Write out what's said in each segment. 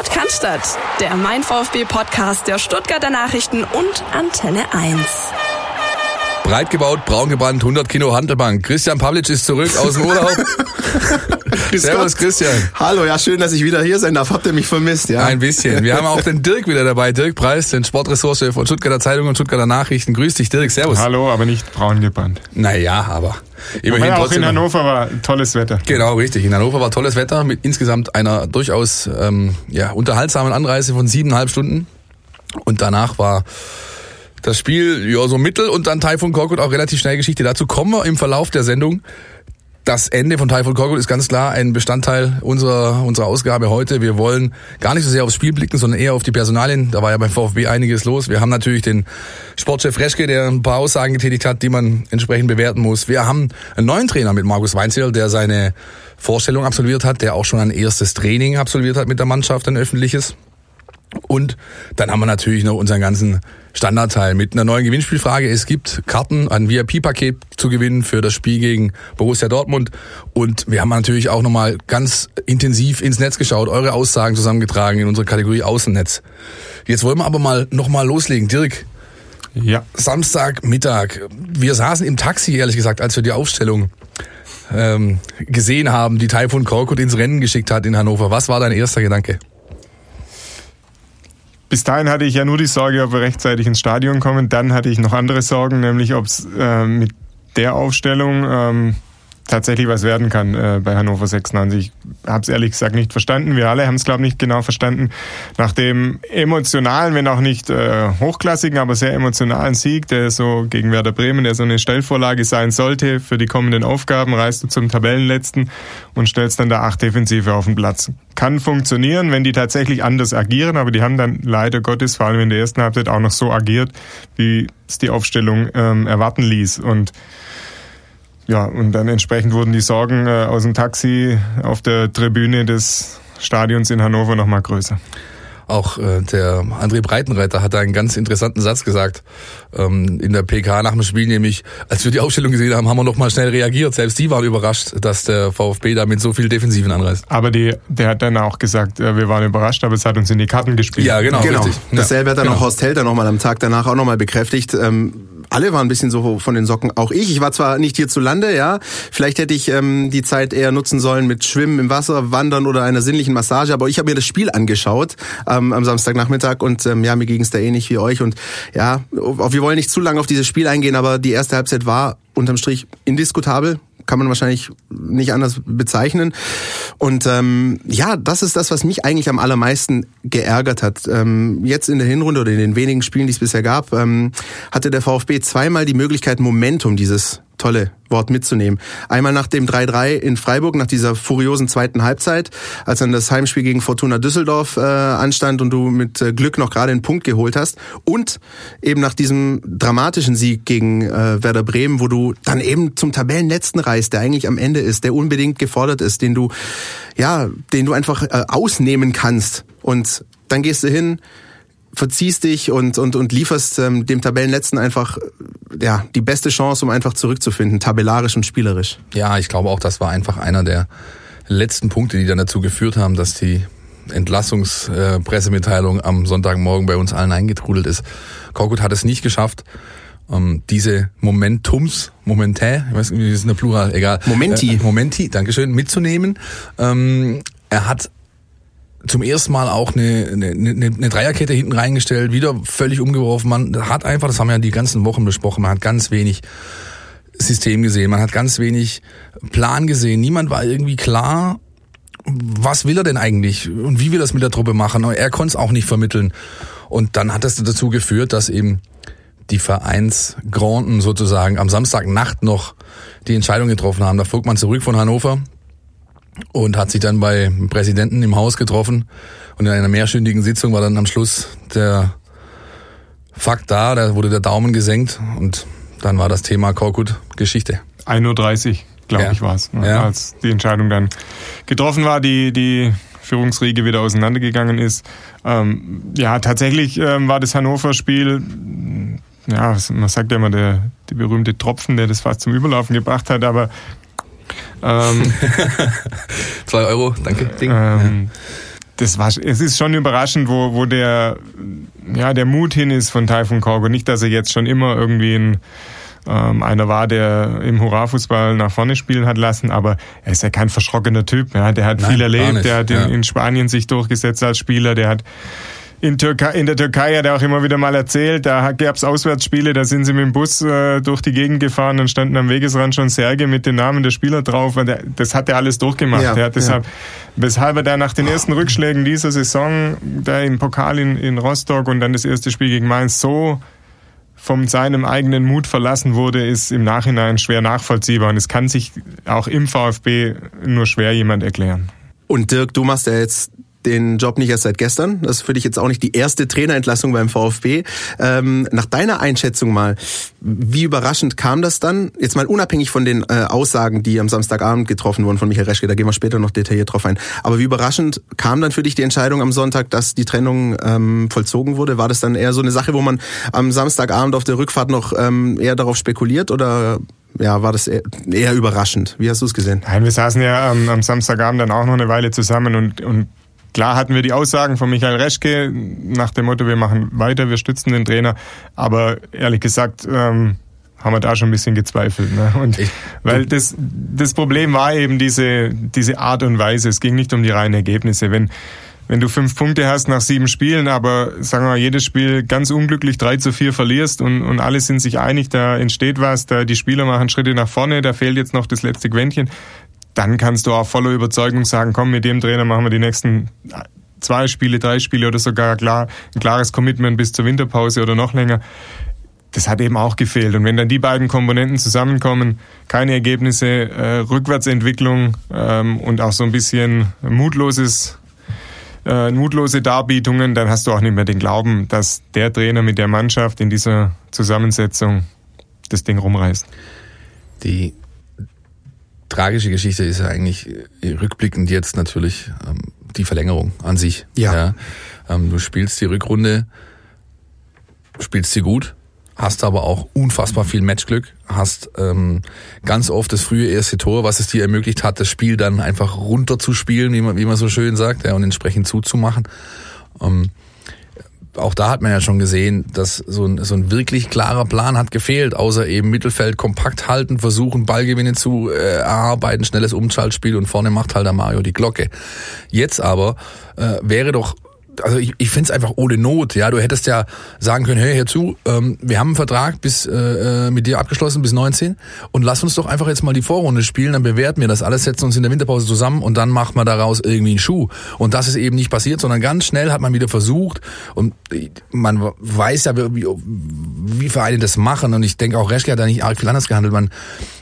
Sport kann der Mein VfB Podcast der Stuttgarter Nachrichten und Antenne 1. Breit gebaut, braun gebrannt, 100 Kilo Handelbank. Christian Pavlic ist zurück aus dem Urlaub. Servus Christian. Hallo, ja schön, dass ich wieder hier sein darf. Habt ihr mich vermisst? Ja. Ein bisschen. Wir haben auch den Dirk wieder dabei. Dirk Preis, den Sportressource von Stuttgarter Zeitung und Stuttgarter Nachrichten. Grüß dich, Dirk. Servus. Hallo, aber nicht braun gebrannt. Naja, aber immerhin ja, auch in Hannover war tolles Wetter. Genau, richtig. In Hannover war tolles Wetter mit insgesamt einer durchaus ähm, ja, unterhaltsamen Anreise von siebeneinhalb Stunden. Und danach war das Spiel ja so mittel und dann Typhoon Korkut auch relativ schnell Geschichte. Dazu kommen wir im Verlauf der Sendung das Ende von Typhoon Korkut ist ganz klar ein Bestandteil unserer, unserer Ausgabe heute. Wir wollen gar nicht so sehr aufs Spiel blicken, sondern eher auf die Personalien. Da war ja beim VfB einiges los. Wir haben natürlich den Sportchef Reschke, der ein paar Aussagen getätigt hat, die man entsprechend bewerten muss. Wir haben einen neuen Trainer mit Markus Weinzel, der seine Vorstellung absolviert hat, der auch schon ein erstes Training absolviert hat mit der Mannschaft, ein öffentliches. Und dann haben wir natürlich noch unseren ganzen Standardteil mit einer neuen Gewinnspielfrage. Es gibt Karten, ein VIP-Paket zu gewinnen für das Spiel gegen Borussia Dortmund. Und wir haben natürlich auch nochmal ganz intensiv ins Netz geschaut, eure Aussagen zusammengetragen in unserer Kategorie Außennetz. Jetzt wollen wir aber mal nochmal loslegen. Dirk, ja. Samstagmittag. Wir saßen im Taxi, ehrlich gesagt, als wir die Aufstellung ähm, gesehen haben, die Taifun Korkut ins Rennen geschickt hat in Hannover. Was war dein erster Gedanke? Bis dahin hatte ich ja nur die Sorge, ob wir rechtzeitig ins Stadion kommen. Dann hatte ich noch andere Sorgen, nämlich ob es äh, mit der Aufstellung ähm, tatsächlich was werden kann äh, bei Hannover 96. Ich habe es ehrlich gesagt nicht verstanden. Wir alle haben es, glaube ich, nicht genau verstanden. Nach dem emotionalen, wenn auch nicht äh, hochklassigen, aber sehr emotionalen Sieg, der so gegen Werder Bremen, der so eine Stellvorlage sein sollte für die kommenden Aufgaben, reist du zum Tabellenletzten und stellst dann da acht Defensive auf den Platz. Kann funktionieren, wenn die tatsächlich anders agieren, aber die haben dann leider Gottes, vor allem in der ersten Halbzeit, auch noch so agiert, wie es die Aufstellung ähm, erwarten ließ. Und ja, und dann entsprechend wurden die Sorgen äh, aus dem Taxi auf der Tribüne des Stadions in Hannover nochmal größer. Auch äh, der André Breitenreiter hat einen ganz interessanten Satz gesagt ähm, in der PK nach dem Spiel, nämlich als wir die Aufstellung gesehen haben, haben wir noch mal schnell reagiert. Selbst die waren überrascht, dass der VfB da mit so viel Defensiven anreißt. Aber die, der hat dann auch gesagt, äh, wir waren überrascht, aber es hat uns in die Karten gespielt. Ja, genau, genau. richtig. Dasselbe hat dann genau. auch Horst Helter noch mal am Tag danach auch noch mal bekräftigt. Ähm, alle waren ein bisschen so von den Socken. Auch ich. Ich war zwar nicht hier zu Lande, ja. Vielleicht hätte ich ähm, die Zeit eher nutzen sollen mit Schwimmen im Wasser, Wandern oder einer sinnlichen Massage. Aber ich habe mir das Spiel angeschaut ähm, am Samstagnachmittag und ähm, ja, mir ging es da ähnlich wie euch. Und ja, wir wollen nicht zu lange auf dieses Spiel eingehen, aber die erste Halbzeit war unterm Strich indiskutabel kann man wahrscheinlich nicht anders bezeichnen. Und ähm, ja, das ist das, was mich eigentlich am allermeisten geärgert hat. Ähm, jetzt in der Hinrunde oder in den wenigen Spielen, die es bisher gab, ähm, hatte der VfB zweimal die Möglichkeit, Momentum dieses tolle Wort mitzunehmen. Einmal nach dem 3-3 in Freiburg, nach dieser furiosen zweiten Halbzeit, als dann das Heimspiel gegen Fortuna Düsseldorf äh, anstand und du mit äh, Glück noch gerade einen Punkt geholt hast. Und eben nach diesem dramatischen Sieg gegen äh, Werder Bremen, wo du dann eben zum Tabellenletzten reist, der eigentlich am Ende ist, der unbedingt gefordert ist, den du, ja, den du einfach äh, ausnehmen kannst. Und dann gehst du hin, verziehst dich und, und, und lieferst ähm, dem Tabellenletzten einfach ja, die beste Chance, um einfach zurückzufinden, tabellarisch und spielerisch. Ja, ich glaube auch, das war einfach einer der letzten Punkte, die dann dazu geführt haben, dass die Entlassungspressemitteilung äh, am Sonntagmorgen bei uns allen eingetrudelt ist. Korkut hat es nicht geschafft, ähm, diese Momentums, Momentä, ich weiß nicht, wie ist eine Plural, egal. Momenti. Äh, Momenti, Dankeschön, mitzunehmen. Ähm, er hat zum ersten Mal auch eine, eine, eine Dreierkette hinten reingestellt, wieder völlig umgeworfen. Man hat einfach, das haben wir ja die ganzen Wochen besprochen, man hat ganz wenig System gesehen, man hat ganz wenig Plan gesehen. Niemand war irgendwie klar, was will er denn eigentlich und wie will er das mit der Truppe machen. Er konnte es auch nicht vermitteln. Und dann hat das dazu geführt, dass eben die Vereinsgranden sozusagen am Samstagnacht noch die Entscheidung getroffen haben. Da flog man zurück von Hannover und hat sich dann bei Präsidenten im Haus getroffen und in einer mehrstündigen Sitzung war dann am Schluss der Fakt da, da wurde der Daumen gesenkt und dann war das Thema Korkut Geschichte. 1.30 Uhr, glaube ja. ich, war es, ne? ja. als die Entscheidung dann getroffen war, die, die Führungsriege wieder auseinandergegangen ist. Ähm, ja, tatsächlich ähm, war das Hannover-Spiel, ja, man sagt ja immer, der, der berühmte Tropfen, der das fast zum Überlaufen gebracht hat, aber ähm, Zwei Euro, danke. Ähm, das war, es ist schon überraschend, wo, wo der, ja, der Mut hin ist von Taifun Korgo. Nicht, dass er jetzt schon immer irgendwie ein, ähm, einer war, der im Hurra-Fußball nach vorne spielen hat lassen, aber er ist ja kein verschrockener Typ. Ja, der hat Nein, viel erlebt, der hat in, ja. in Spanien sich durchgesetzt als Spieler, der hat in, Türkei, in der Türkei hat er auch immer wieder mal erzählt, da gab es Auswärtsspiele, da sind sie mit dem Bus äh, durch die Gegend gefahren und standen am Wegesrand schon Särge mit den Namen der Spieler drauf. Das hat er alles durchgemacht. Ja, er deshalb, ja. Weshalb er da nach den ersten Rückschlägen dieser Saison, da im Pokal in, in Rostock und dann das erste Spiel gegen Mainz so von seinem eigenen Mut verlassen wurde, ist im Nachhinein schwer nachvollziehbar. Und es kann sich auch im VfB nur schwer jemand erklären. Und Dirk, du machst ja jetzt den Job nicht erst seit gestern. Das ist für dich jetzt auch nicht die erste Trainerentlassung beim VfB. Ähm, nach deiner Einschätzung mal, wie überraschend kam das dann? Jetzt mal unabhängig von den äh, Aussagen, die am Samstagabend getroffen wurden von Michael Reschke, da gehen wir später noch detailliert drauf ein. Aber wie überraschend kam dann für dich die Entscheidung am Sonntag, dass die Trennung ähm, vollzogen wurde? War das dann eher so eine Sache, wo man am Samstagabend auf der Rückfahrt noch ähm, eher darauf spekuliert oder ja, war das eher, überraschend. Wie hast du es gesehen? Nein, wir saßen ja ähm, am Samstagabend dann auch noch eine Weile zusammen und, und Klar hatten wir die Aussagen von Michael Reschke nach dem Motto, wir machen weiter, wir stützen den Trainer. Aber ehrlich gesagt, ähm, haben wir da schon ein bisschen gezweifelt. Ne? Und ich, weil das, das Problem war eben diese, diese Art und Weise. Es ging nicht um die reinen Ergebnisse. Wenn, wenn du fünf Punkte hast nach sieben Spielen, aber sagen wir mal, jedes Spiel ganz unglücklich drei zu vier verlierst und, und alle sind sich einig, da entsteht was, da die Spieler machen Schritte nach vorne, da fehlt jetzt noch das letzte Quäntchen, dann kannst du auch voller Überzeugung sagen, komm, mit dem Trainer machen wir die nächsten zwei Spiele, drei Spiele oder sogar klar, ein klares Commitment bis zur Winterpause oder noch länger. Das hat eben auch gefehlt. Und wenn dann die beiden Komponenten zusammenkommen, keine Ergebnisse, äh, Rückwärtsentwicklung ähm, und auch so ein bisschen mutloses, äh, mutlose Darbietungen, dann hast du auch nicht mehr den Glauben, dass der Trainer mit der Mannschaft in dieser Zusammensetzung das Ding rumreißt. Die tragische Geschichte ist ja eigentlich äh, rückblickend jetzt natürlich ähm, die Verlängerung an sich. Ja. ja. Ähm, du spielst die Rückrunde, spielst sie gut, hast aber auch unfassbar viel Matchglück, hast ähm, ganz oft das frühe erste Tor, was es dir ermöglicht hat, das Spiel dann einfach runterzuspielen, wie man, wie man so schön sagt, ja, und entsprechend zuzumachen. Ähm, auch da hat man ja schon gesehen, dass so ein, so ein wirklich klarer Plan hat gefehlt, außer eben Mittelfeld kompakt halten, versuchen Ballgewinne zu äh, erarbeiten, schnelles Umschaltspiel und vorne macht halt der Mario die Glocke. Jetzt aber äh, wäre doch also ich, ich finde es einfach ohne Not. Ja, du hättest ja sagen können, hey, hör zu, ähm, wir haben einen Vertrag bis äh, äh mit dir abgeschlossen bis 19 und lass uns doch einfach jetzt mal die Vorrunde spielen, dann bewerten wir das alles, setzen uns in der Winterpause zusammen und dann macht man daraus irgendwie einen Schuh. Und das ist eben nicht passiert, sondern ganz schnell hat man wieder versucht und man weiß ja, wie, wie Vereine das machen und ich denke auch Reschke hat da nicht arg viel anders gehandelt. Man,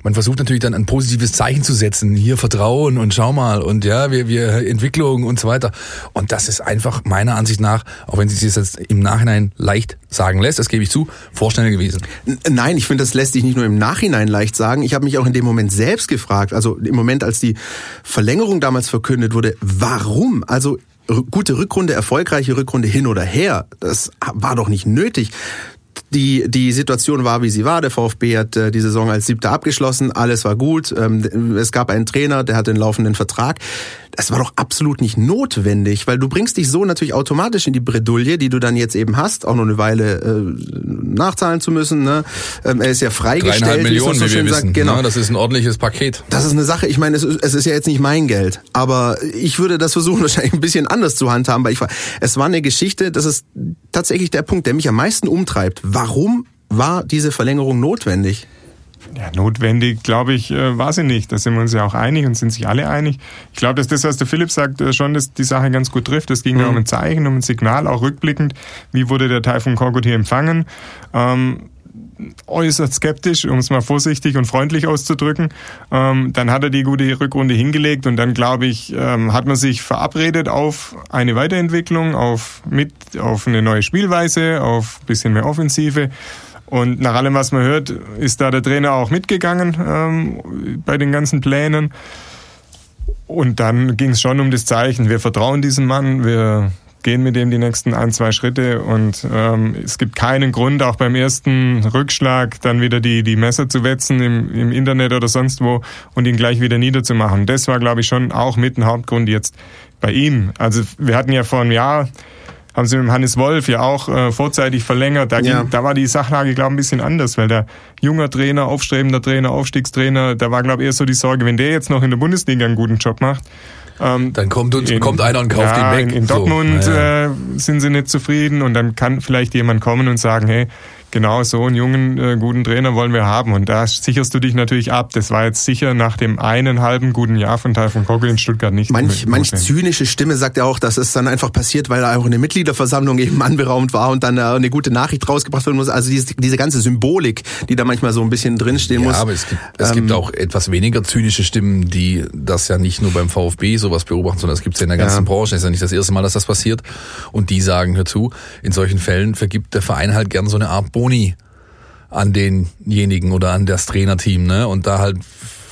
man versucht natürlich dann ein positives Zeichen zu setzen, hier Vertrauen und schau mal und ja, wir, wir Entwicklung und so weiter. Und das ist einfach meiner Ansicht nach, auch wenn sich das jetzt im Nachhinein leicht sagen lässt, das gebe ich zu, Vorstände gewesen. Nein, ich finde, das lässt sich nicht nur im Nachhinein leicht sagen. Ich habe mich auch in dem Moment selbst gefragt, also im Moment, als die Verlängerung damals verkündet wurde, warum? Also gute Rückrunde, erfolgreiche Rückrunde hin oder her. Das war doch nicht nötig. Die, die Situation war, wie sie war. Der VfB hat äh, die Saison als Siebter abgeschlossen. Alles war gut. Ähm, es gab einen Trainer, der hat den laufenden Vertrag es war doch absolut nicht notwendig, weil du bringst dich so natürlich automatisch in die Bredouille, die du dann jetzt eben hast, auch noch eine Weile äh, nachzahlen zu müssen. Ne? Ähm, er ist ja freigestellt. Dreieinhalb Millionen, so wie wir wissen. Sagt. Genau. Ja, das ist ein ordentliches Paket. Das ist eine Sache. Ich meine, es ist, es ist ja jetzt nicht mein Geld, aber ich würde das versuchen, wahrscheinlich ein bisschen anders zu handhaben, weil ich war, es war eine Geschichte, das ist tatsächlich der Punkt, der mich am meisten umtreibt. Warum war diese Verlängerung notwendig? Ja, notwendig, glaube ich, äh, war sie nicht. Da sind wir uns ja auch einig und sind sich alle einig. Ich glaube, dass das, was der Philipp sagt, äh, schon das, die Sache ganz gut trifft. Es ging mhm. ja um ein Zeichen, um ein Signal, auch rückblickend. Wie wurde der Teil von Korkut hier empfangen? Ähm, äußerst skeptisch, um es mal vorsichtig und freundlich auszudrücken. Ähm, dann hat er die gute Rückrunde hingelegt und dann, glaube ich, ähm, hat man sich verabredet auf eine Weiterentwicklung, auf, mit, auf eine neue Spielweise, auf bisschen mehr Offensive. Und nach allem, was man hört, ist da der Trainer auch mitgegangen ähm, bei den ganzen Plänen. Und dann ging es schon um das Zeichen. Wir vertrauen diesem Mann, wir gehen mit dem die nächsten ein, zwei Schritte und ähm, es gibt keinen Grund, auch beim ersten Rückschlag dann wieder die, die Messer zu wetzen im, im Internet oder sonst wo und ihn gleich wieder niederzumachen. Das war, glaube ich, schon auch mit ein Hauptgrund, jetzt bei ihm. Also wir hatten ja vor einem Jahr haben sie mit Hannes Wolf ja auch äh, vorzeitig verlängert. Da, ging, ja. da war die Sachlage, glaube ich, ein bisschen anders, weil der junger Trainer, aufstrebender Trainer, Aufstiegstrainer, da war, glaube ich, eher so die Sorge, wenn der jetzt noch in der Bundesliga einen guten Job macht, ähm, dann kommt, uns, in, kommt einer und kauft ja, ihn weg. In, in Dortmund so, ja. äh, sind sie nicht zufrieden und dann kann vielleicht jemand kommen und sagen, hey, genau so einen jungen, äh, guten Trainer wollen wir haben. Und da sicherst du dich natürlich ab. Das war jetzt sicher nach dem einen halben guten Jahr von Teil von Kogel in Stuttgart nicht. Manch, manch zynische Stimme sagt ja auch, dass es dann einfach passiert, weil da auch eine Mitgliederversammlung eben anberaumt war und dann äh, eine gute Nachricht rausgebracht werden muss. Also diese, diese ganze Symbolik, die da manchmal so ein bisschen drinstehen ja, muss. Ja, aber es gibt, es ähm, gibt auch etwas weniger zynische Stimmen, die das ja nicht nur beim VfB sowas beobachten, sondern es gibt es ja in der ganzen ja. Branche. Es ist ja nicht das erste Mal, dass das passiert. Und die sagen, hör zu, in solchen Fällen vergibt der Verein halt gern so eine Art Boni an denjenigen oder an das Trainerteam, ne? Und da halt,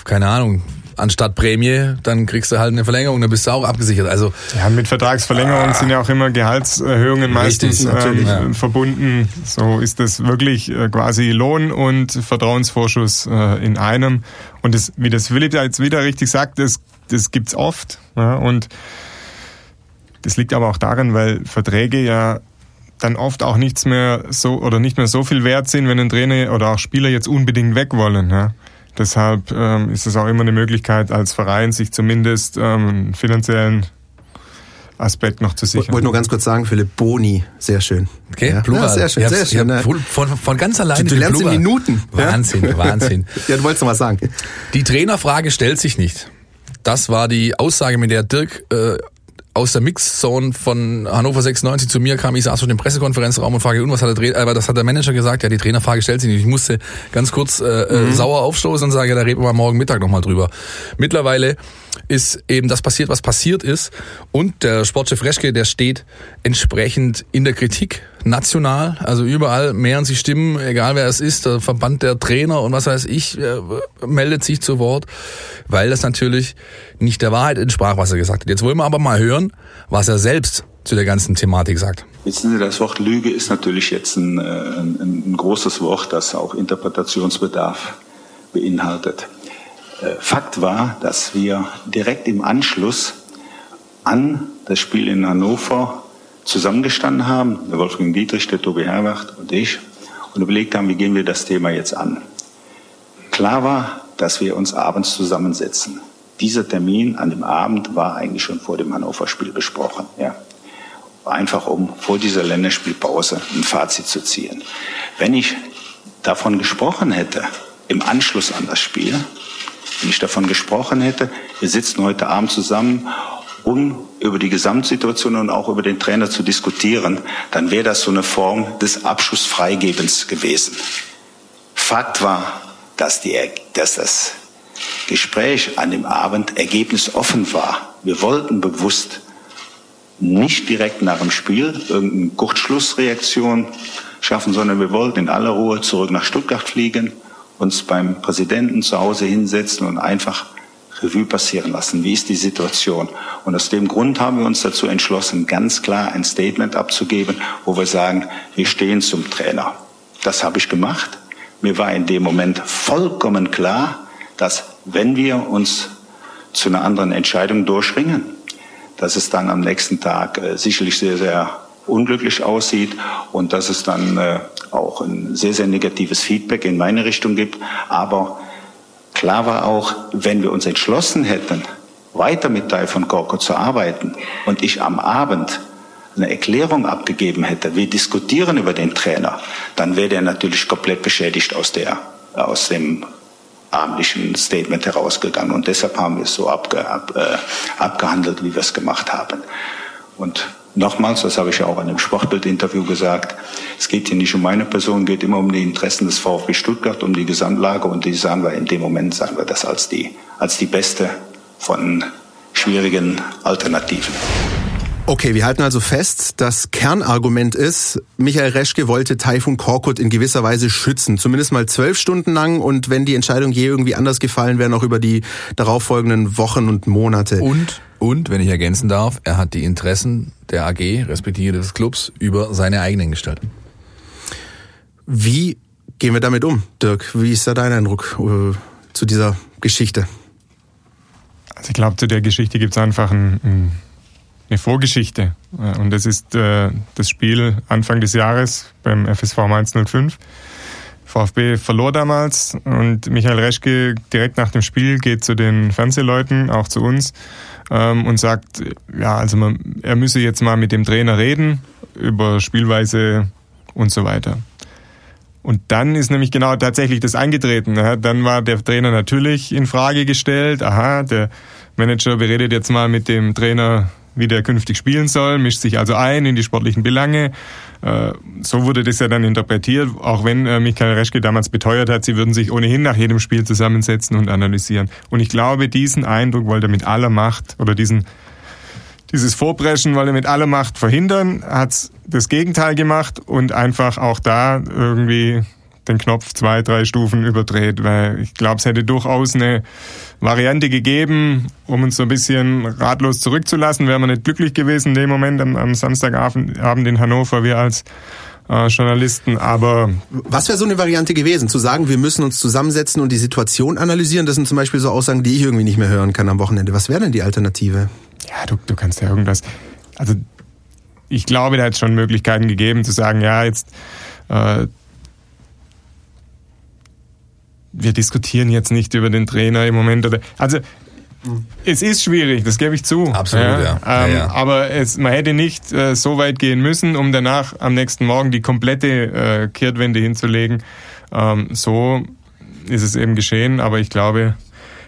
keine Ahnung, anstatt Prämie, dann kriegst du halt eine Verlängerung, dann bist du auch abgesichert. Also ja, mit Vertragsverlängerungen ah, sind ja auch immer Gehaltserhöhungen meistens ähm, ja. verbunden. So ist das wirklich äh, quasi Lohn und Vertrauensvorschuss äh, in einem. Und das, wie das Philipp jetzt wieder richtig sagt, das, das gibt's oft. Ja, und das liegt aber auch daran, weil Verträge ja dann oft auch nichts mehr so oder nicht mehr so viel wert sind, wenn ein Trainer oder auch Spieler jetzt unbedingt weg wollen. Ja. Deshalb ähm, ist es auch immer eine Möglichkeit als Verein, sich zumindest ähm, einen finanziellen Aspekt noch zu sichern. Ich wollte nur ganz kurz sagen, Philipp Boni, sehr schön. Okay, ja. Plural. Ja, sehr schön, sehr schön. Ja. Von, von ganz alleine. Du, du lernst Plural. in Minuten. Wahnsinn, Wahnsinn. ja, du wolltest noch was sagen. Die Trainerfrage stellt sich nicht. Das war die Aussage, mit der Dirk äh, aus der Mixzone von Hannover 96 zu mir kam. Ich saß schon im Pressekonferenzraum und frage, und was hat der Trainer, aber das hat der Manager gesagt, ja, die Trainerfrage stellt sich nicht. Ich musste ganz kurz äh, äh mhm. sauer aufstoßen und sage, ja, da reden wir morgen Mittag nochmal drüber. Mittlerweile ist eben das passiert, was passiert ist. Und der Sportchef Reschke, der steht entsprechend in der Kritik national. Also überall mehren sich Stimmen, egal wer es ist, der Verband der Trainer und was weiß ich, äh, meldet sich zu Wort, weil das natürlich nicht der Wahrheit entsprach, was er gesagt hat. Jetzt wollen wir aber mal hören, was er selbst zu der ganzen Thematik sagt. Wissen Sie, das Wort Lüge ist natürlich jetzt ein, äh, ein, ein großes Wort, das auch Interpretationsbedarf beinhaltet. Äh, Fakt war, dass wir direkt im Anschluss an das Spiel in Hannover zusammengestanden haben, der Wolfgang Dietrich, der Tobi Herwacht und ich, und überlegt haben, wie gehen wir das Thema jetzt an. Klar war, dass wir uns abends zusammensetzen. Dieser Termin an dem Abend war eigentlich schon vor dem Hannover-Spiel besprochen. Ja. Einfach um vor dieser Länderspielpause ein Fazit zu ziehen. Wenn ich davon gesprochen hätte, im Anschluss an das Spiel, wenn ich davon gesprochen hätte, wir sitzen heute Abend zusammen, um über die Gesamtsituation und auch über den Trainer zu diskutieren, dann wäre das so eine Form des Abschussfreigebens gewesen. Fakt war, dass, die, dass das Gespräch an dem Abend ergebnisoffen war. Wir wollten bewusst nicht direkt nach dem Spiel irgendeine Kurzschlussreaktion schaffen, sondern wir wollten in aller Ruhe zurück nach Stuttgart fliegen uns beim Präsidenten zu Hause hinsetzen und einfach Revue passieren lassen. Wie ist die Situation? Und aus dem Grund haben wir uns dazu entschlossen, ganz klar ein Statement abzugeben, wo wir sagen, wir stehen zum Trainer. Das habe ich gemacht. Mir war in dem Moment vollkommen klar, dass wenn wir uns zu einer anderen Entscheidung durchringen, dass es dann am nächsten Tag äh, sicherlich sehr, sehr unglücklich aussieht und dass es dann äh, auch ein sehr, sehr negatives Feedback in meine Richtung gibt. Aber klar war auch, wenn wir uns entschlossen hätten, weiter mit Teil von Korko zu arbeiten und ich am Abend eine Erklärung abgegeben hätte, wir diskutieren über den Trainer, dann wäre der natürlich komplett beschädigt aus der, aus dem abendlichen Statement herausgegangen. Und deshalb haben wir es so abge, ab, äh, abgehandelt, wie wir es gemacht haben. Und Nochmals, das habe ich ja auch in dem Sportbild-Interview gesagt, es geht hier nicht um meine Person, geht immer um die Interessen des VfB Stuttgart, um die Gesamtlage und die sagen wir in dem Moment, sagen wir das als die, als die beste von schwierigen Alternativen. Okay, wir halten also fest, das Kernargument ist, Michael Reschke wollte Taifun Korkut in gewisser Weise schützen, zumindest mal zwölf Stunden lang und wenn die Entscheidung je irgendwie anders gefallen wäre, noch über die darauffolgenden Wochen und Monate. Und und, wenn ich ergänzen darf, er hat die Interessen der AG, respektive des Clubs, über seine eigenen gestellt. Wie gehen wir damit um, Dirk? Wie ist da dein Eindruck äh, zu dieser Geschichte? Also ich glaube, zu der Geschichte gibt es einfach ein, ein eine Vorgeschichte. Und das ist äh, das Spiel Anfang des Jahres beim FSV Mainz 05. VfB verlor damals und Michael Reschke direkt nach dem Spiel geht zu den Fernsehleuten, auch zu uns, ähm, und sagt, ja, also man, er müsse jetzt mal mit dem Trainer reden über Spielweise und so weiter. Und dann ist nämlich genau tatsächlich das eingetreten. Dann war der Trainer natürlich in Frage gestellt. Aha, der Manager beredet jetzt mal mit dem Trainer, wie der künftig spielen soll, mischt sich also ein in die sportlichen Belange. Äh, so wurde das ja dann interpretiert, auch wenn äh, Michael Reschke damals beteuert hat, sie würden sich ohnehin nach jedem Spiel zusammensetzen und analysieren. Und ich glaube, diesen Eindruck wollte er mit aller Macht oder diesen dieses Vorpreschen wollte er mit aller Macht verhindern, hat das Gegenteil gemacht und einfach auch da irgendwie den Knopf zwei, drei Stufen überdreht, weil ich glaube, es hätte durchaus eine Variante gegeben, um uns so ein bisschen ratlos zurückzulassen. Wären wir nicht glücklich gewesen in dem Moment am, am Samstagabend in Hannover, wir als äh, Journalisten, aber... Was wäre so eine Variante gewesen? Zu sagen, wir müssen uns zusammensetzen und die Situation analysieren, das sind zum Beispiel so Aussagen, die ich irgendwie nicht mehr hören kann am Wochenende. Was wäre denn die Alternative? ja, du, du kannst ja irgendwas. Also ich glaube, da hat es schon Möglichkeiten gegeben zu sagen, ja, jetzt äh, wir diskutieren jetzt nicht über den Trainer im Moment oder also es ist schwierig, das gebe ich zu. Absolut, ja. ja. Ähm, ja, ja. Aber es, man hätte nicht äh, so weit gehen müssen, um danach am nächsten Morgen die komplette äh, Kehrtwende hinzulegen. Ähm, so ist es eben geschehen, aber ich glaube,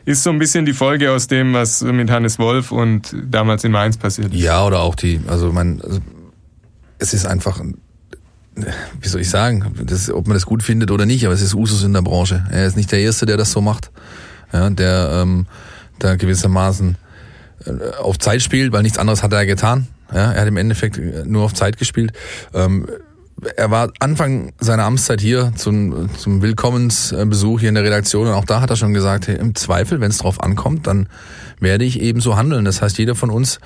ist so ein bisschen die Folge aus dem, was mit Hannes Wolf und damals in Mainz passiert ist. Ja, oder auch die, also man, also, es ist einfach, wie soll ich sagen, das, ob man das gut findet oder nicht, aber es ist Usus in der Branche. Er ist nicht der Erste, der das so macht, ja, der ähm, da gewissermaßen äh, auf Zeit spielt, weil nichts anderes hat er getan. Ja, er hat im Endeffekt nur auf Zeit gespielt. Ähm, er war Anfang seiner Amtszeit hier zum, zum Willkommensbesuch hier in der Redaktion und auch da hat er schon gesagt, hey, im Zweifel, wenn es drauf ankommt, dann werde ich eben so handeln. Das heißt, jeder von uns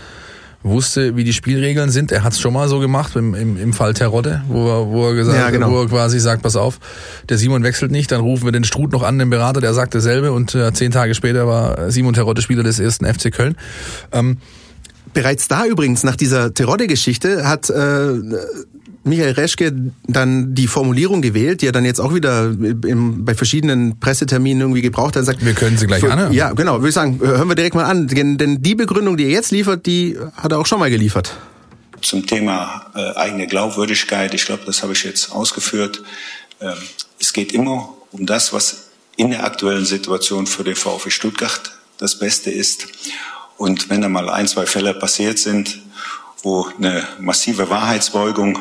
wusste, wie die Spielregeln sind. Er hat es schon mal so gemacht im, im, im Fall Terodde, wo er, wo er gesagt, ja, genau. wo er quasi sagt, pass auf, der Simon wechselt nicht, dann rufen wir den Struth noch an, den Berater, der sagt dasselbe und äh, zehn Tage später war Simon Terodde Spieler des ersten FC Köln. Ähm, Bereits da übrigens, nach dieser Terodde-Geschichte, hat äh, Michael Reschke dann die Formulierung gewählt, die er dann jetzt auch wieder im, bei verschiedenen Presseterminen irgendwie gebraucht hat. Sagt, wir können sie gleich anhören. Ja, genau. Würde ich sagen, hören wir direkt mal an. Denn, denn die Begründung, die er jetzt liefert, die hat er auch schon mal geliefert. Zum Thema äh, eigene Glaubwürdigkeit, ich glaube, das habe ich jetzt ausgeführt. Ähm, es geht immer um das, was in der aktuellen Situation für den VfB Stuttgart das Beste ist. Und wenn da mal ein, zwei Fälle passiert sind, wo eine massive Wahrheitsbeugung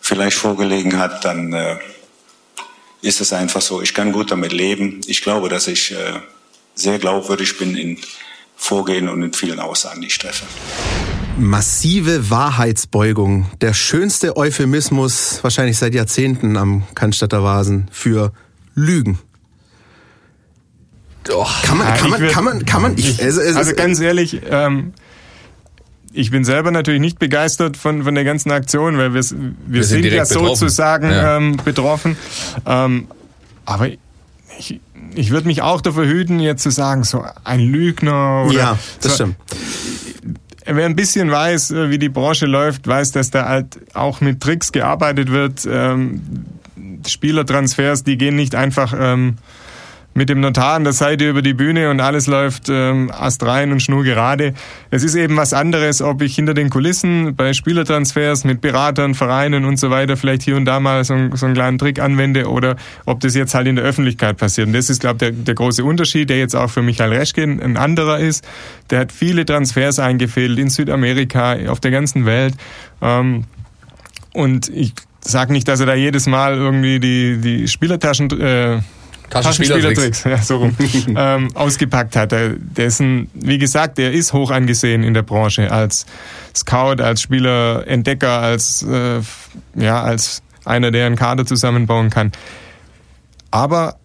vielleicht vorgelegen hat, dann äh, ist es einfach so. Ich kann gut damit leben. Ich glaube, dass ich äh, sehr glaubwürdig bin in Vorgehen und in vielen Aussagen, die ich treffe. Massive Wahrheitsbeugung. Der schönste Euphemismus wahrscheinlich seit Jahrzehnten am Cannstatter Vasen für Lügen. Doch. Kann man, kann man, kann man, kann man, ich, also, also ganz ehrlich, ähm, ich bin selber natürlich nicht begeistert von, von der ganzen Aktion, weil wir, wir, wir sind, sind ja betroffen. sozusagen ja. Ähm, betroffen. Ähm, aber ich, ich würde mich auch dafür hüten, jetzt zu sagen, so ein Lügner oder. Ja, das so, stimmt. Wer ein bisschen weiß, äh, wie die Branche läuft, weiß, dass da halt auch mit Tricks gearbeitet wird. Ähm, Spielertransfers, die gehen nicht einfach ähm, mit dem Notar an der Seite über die Bühne und alles läuft ähm, astrein und schnurgerade. Es ist eben was anderes, ob ich hinter den Kulissen bei Spielertransfers mit Beratern, Vereinen und so weiter vielleicht hier und da mal so, so einen kleinen Trick anwende oder ob das jetzt halt in der Öffentlichkeit passiert. Und das ist, glaube ich, der, der große Unterschied, der jetzt auch für Michael Reschke ein anderer ist. Der hat viele Transfers eingefädelt in Südamerika, auf der ganzen Welt. Ähm, und ich sage nicht, dass er da jedes Mal irgendwie die, die Spielertaschen äh, Taschenspielertricks, ja, so rum, ähm, ausgepackt hat. Der, dessen, wie gesagt, der ist hoch angesehen in der Branche als Scout, als Spielerentdecker, als, äh, ja, als einer, der einen Kader zusammenbauen kann. Aber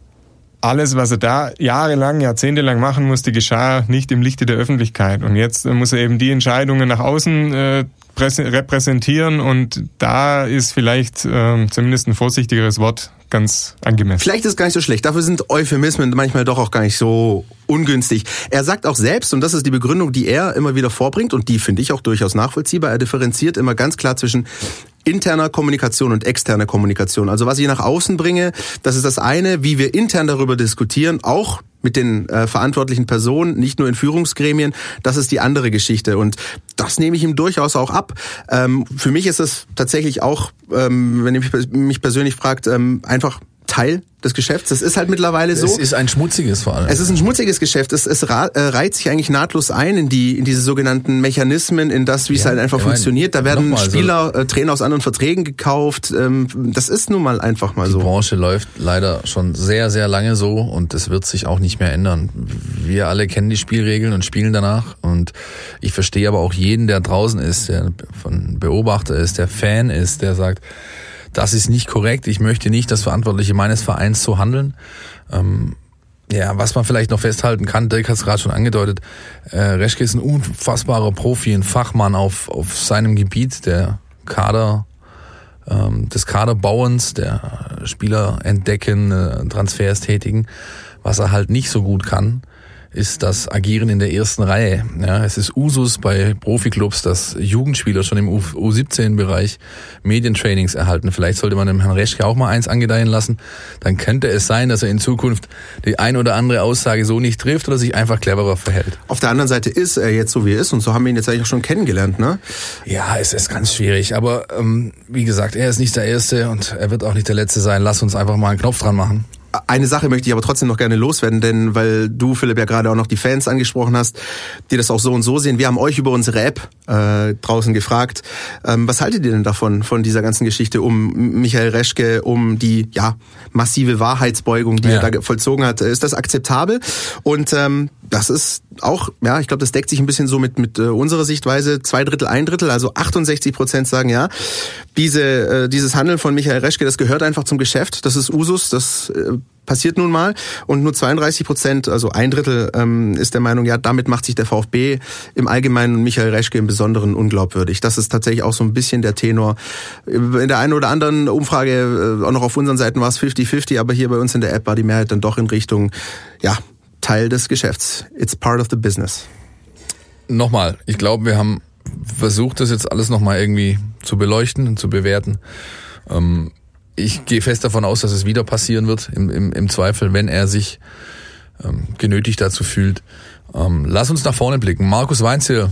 alles, was er da jahrelang, jahrzehntelang machen musste, geschah nicht im Lichte der Öffentlichkeit. Und jetzt muss er eben die Entscheidungen nach außen äh, repräsentieren und da ist vielleicht äh, zumindest ein vorsichtigeres Wort ganz angemessen. Vielleicht ist es gar nicht so schlecht. Dafür sind Euphemismen manchmal doch auch gar nicht so ungünstig. Er sagt auch selbst, und das ist die Begründung, die er immer wieder vorbringt, und die finde ich auch durchaus nachvollziehbar, er differenziert immer ganz klar zwischen interner Kommunikation und externer Kommunikation. Also was ich nach außen bringe, das ist das eine, wie wir intern darüber diskutieren, auch mit den äh, verantwortlichen Personen, nicht nur in Führungsgremien, das ist die andere Geschichte. Und das nehme ich ihm durchaus auch ab. Ähm, für mich ist es tatsächlich auch, ähm, wenn ihr mich, persönlich fragt, ähm, einfach Teil des Geschäfts. Das ist halt mittlerweile so. Es ist ein schmutziges vor allem. Es ist ein schmutziges Geschäft. Es, es äh, reiht sich eigentlich nahtlos ein in die in diese sogenannten Mechanismen, in das, wie ja, es halt einfach funktioniert. Da werden Spieler, so äh, Trainer aus anderen Verträgen gekauft. Ähm, das ist nun mal einfach mal die so. Die Branche läuft leider schon sehr, sehr lange so und es wird sich auch nicht mehr ändern. Wir alle kennen die Spielregeln und spielen danach. Und ich verstehe aber auch jeden, der draußen ist, der von Beobachter ist, der Fan ist, der sagt, das ist nicht korrekt. Ich möchte nicht, dass Verantwortliche meines Vereins so handeln. Ähm, ja, was man vielleicht noch festhalten kann, Dirk hat es gerade schon angedeutet, äh, Reschke ist ein unfassbarer Profi, ein Fachmann auf, auf seinem Gebiet, der Kader, ähm, des Kaderbauens, der Spieler entdecken, äh, Transfers tätigen. Was er halt nicht so gut kann, ist das Agieren in der ersten Reihe. Ja, es ist Usus bei Profiklubs, dass Jugendspieler schon im U17-Bereich Medientrainings erhalten. Vielleicht sollte man dem Herrn Reschke auch mal eins angedeihen lassen. Dann könnte es sein, dass er in Zukunft die ein oder andere Aussage so nicht trifft oder sich einfach cleverer verhält. Auf der anderen Seite ist er jetzt so, wie er ist und so haben wir ihn jetzt eigentlich auch schon kennengelernt, ne? Ja, es ist ganz schwierig, aber ähm, wie gesagt, er ist nicht der Erste und er wird auch nicht der Letzte sein. Lass uns einfach mal einen Knopf dran machen. Eine Sache möchte ich aber trotzdem noch gerne loswerden, denn weil du, Philipp, ja gerade auch noch die Fans angesprochen hast, die das auch so und so sehen. Wir haben euch über unsere App äh, draußen gefragt. Ähm, was haltet ihr denn davon, von dieser ganzen Geschichte um Michael Reschke, um die ja massive Wahrheitsbeugung, die ja. er da vollzogen hat? Ist das akzeptabel? Und ähm, das ist auch, ja, ich glaube, das deckt sich ein bisschen so mit, mit äh, unserer Sichtweise. Zwei Drittel, ein Drittel, also 68 Prozent sagen ja. Diese, äh, dieses Handeln von Michael Reschke, das gehört einfach zum Geschäft. Das ist Usus, das äh, passiert nun mal. Und nur 32 Prozent, also ein Drittel, ähm, ist der Meinung, ja, damit macht sich der VfB im Allgemeinen und Michael Reschke im Besonderen unglaubwürdig. Das ist tatsächlich auch so ein bisschen der Tenor. In der einen oder anderen Umfrage, äh, auch noch auf unseren Seiten war es 50-50, aber hier bei uns in der App war die Mehrheit dann doch in Richtung, ja, Teil des Geschäfts. It's part of the business. Nochmal, ich glaube, wir haben versucht, das jetzt alles nochmal irgendwie zu beleuchten und zu bewerten. Ähm, ich gehe fest davon aus, dass es wieder passieren wird, im, im, im Zweifel, wenn er sich ähm, genötigt dazu fühlt. Ähm, lass uns nach vorne blicken. Markus Weinzel.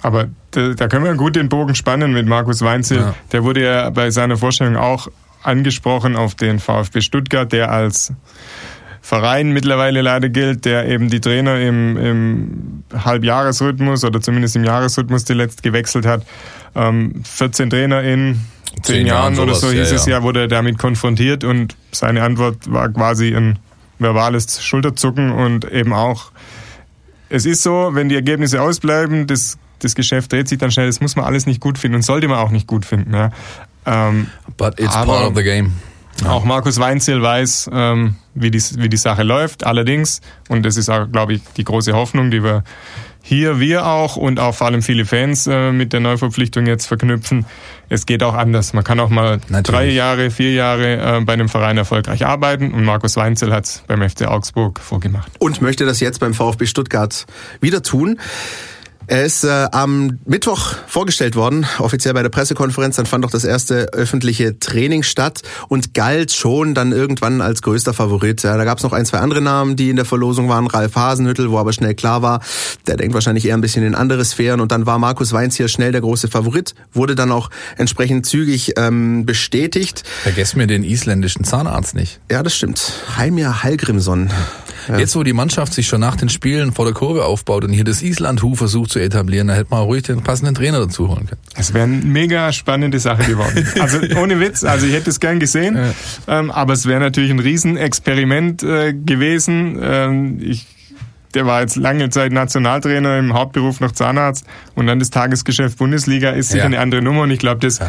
Aber da, da können wir gut den Bogen spannen mit Markus Weinzel. Ja. Der wurde ja bei seiner Vorstellung auch angesprochen auf den VfB Stuttgart, der als Verein mittlerweile leider gilt, der eben die Trainer im, im Halbjahresrhythmus oder zumindest im Jahresrhythmus zuletzt gewechselt hat. Ähm, 14 Trainer in zehn, zehn Jahren, Jahren oder so hieß ja, es ja, wurde er damit konfrontiert und seine Antwort war quasi ein verbales Schulterzucken und eben auch, es ist so, wenn die Ergebnisse ausbleiben, das, das Geschäft dreht sich dann schnell, das muss man alles nicht gut finden und sollte man auch nicht gut finden. Ja. Ähm, But it's part of the game. Auch Markus Weinzel weiß, ähm, wie, die, wie die Sache läuft. Allerdings, und das ist auch, glaube ich, die große Hoffnung, die wir hier, wir auch und auch vor allem viele Fans äh, mit der Neuverpflichtung jetzt verknüpfen. Es geht auch anders. Man kann auch mal Natürlich. drei Jahre, vier Jahre äh, bei einem Verein erfolgreich arbeiten und Markus Weinzel hat es beim FC Augsburg vorgemacht. Und möchte das jetzt beim VfB Stuttgart wieder tun. Er ist äh, am Mittwoch vorgestellt worden, offiziell bei der Pressekonferenz. Dann fand auch das erste öffentliche Training statt und galt schon dann irgendwann als größter Favorit. Ja, da gab es noch ein, zwei andere Namen, die in der Verlosung waren. Ralf Hasenhüttel, wo aber schnell klar war, der denkt wahrscheinlich eher ein bisschen in andere Sphären. Und dann war Markus Weinz hier schnell der große Favorit, wurde dann auch entsprechend zügig ähm, bestätigt. Vergessen wir den isländischen Zahnarzt nicht. Ja, das stimmt. Heimir Hallgrimsson. Ja. Jetzt, wo die Mannschaft sich schon nach den Spielen vor der Kurve aufbaut und hier das Island-Hu versucht zu etablieren, da hätte man ruhig den passenden Trainer dazu holen können. Es wäre eine mega spannende Sache geworden. Also ohne Witz, also ich hätte es gern gesehen, ja. ähm, aber es wäre natürlich ein Riesenexperiment äh, gewesen. Ähm, ich der war jetzt lange Zeit Nationaltrainer, im Hauptberuf noch Zahnarzt und dann das Tagesgeschäft Bundesliga ist sicher ja. eine andere Nummer und ich glaube, das,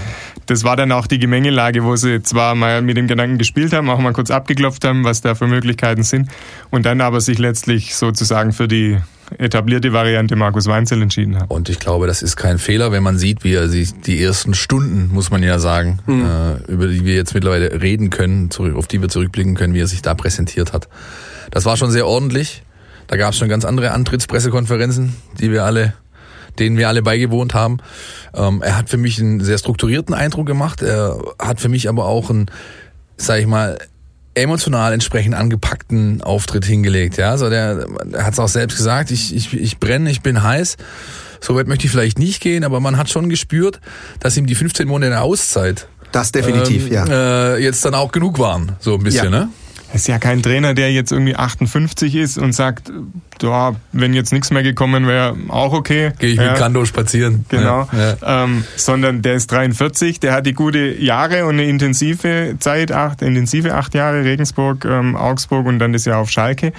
das war dann auch die Gemengelage, wo sie zwar mal mit dem Gedanken gespielt haben, auch mal kurz abgeklopft haben, was da für Möglichkeiten sind und dann aber sich letztlich sozusagen für die etablierte Variante Markus Weinzel entschieden hat. Und ich glaube, das ist kein Fehler, wenn man sieht, wie er sich die ersten Stunden, muss man ja sagen, mhm. äh, über die wir jetzt mittlerweile reden können, auf die wir zurückblicken können, wie er sich da präsentiert hat. Das war schon sehr ordentlich. Da gab es schon ganz andere Antrittspressekonferenzen, die wir alle denen wir alle beigewohnt haben. Ähm, er hat für mich einen sehr strukturierten Eindruck gemacht. Er hat für mich aber auch einen, sag ich mal, emotional entsprechend angepackten Auftritt hingelegt. Ja, also der, der hat es auch selbst gesagt, ich, ich, ich brenne, ich bin heiß. So weit möchte ich vielleicht nicht gehen, aber man hat schon gespürt, dass ihm die 15 Monate Auszeit das definitiv, ähm, ja. Äh, jetzt dann auch genug waren, so ein bisschen, ja. ne? Ist ja kein Trainer, der jetzt irgendwie 58 ist und sagt, ja, wenn jetzt nichts mehr gekommen wäre, auch okay. Gehe ich ja. mit Kando spazieren. Genau. Ja. Ähm, sondern der ist 43, der hat die gute Jahre und eine intensive Zeit, acht, intensive acht Jahre, Regensburg, ähm, Augsburg und dann das Jahr auf Schalke.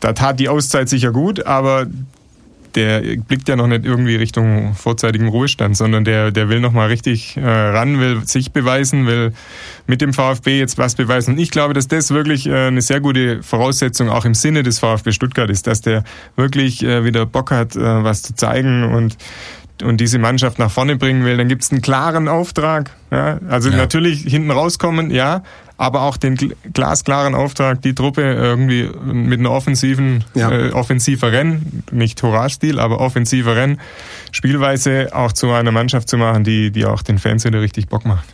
Da tat die Auszeit sicher gut, aber der blickt ja noch nicht irgendwie Richtung vorzeitigen Ruhestand, sondern der, der will noch mal richtig äh, ran, will sich beweisen, will mit dem VfB jetzt was beweisen. Und ich glaube, dass das wirklich äh, eine sehr gute Voraussetzung auch im Sinne des VfB Stuttgart ist, dass der wirklich äh, wieder Bock hat, äh, was zu zeigen und und diese Mannschaft nach vorne bringen will, dann gibt es einen klaren Auftrag. Ja? Also ja. natürlich hinten rauskommen, ja, aber auch den glasklaren Auftrag, die Truppe irgendwie mit einer offensiven, ja. äh, offensiver Rennen, nicht Hurra-Stil, aber offensiver Rennen, Spielweise auch zu einer Mannschaft zu machen, die, die auch den Fans wieder richtig Bock macht.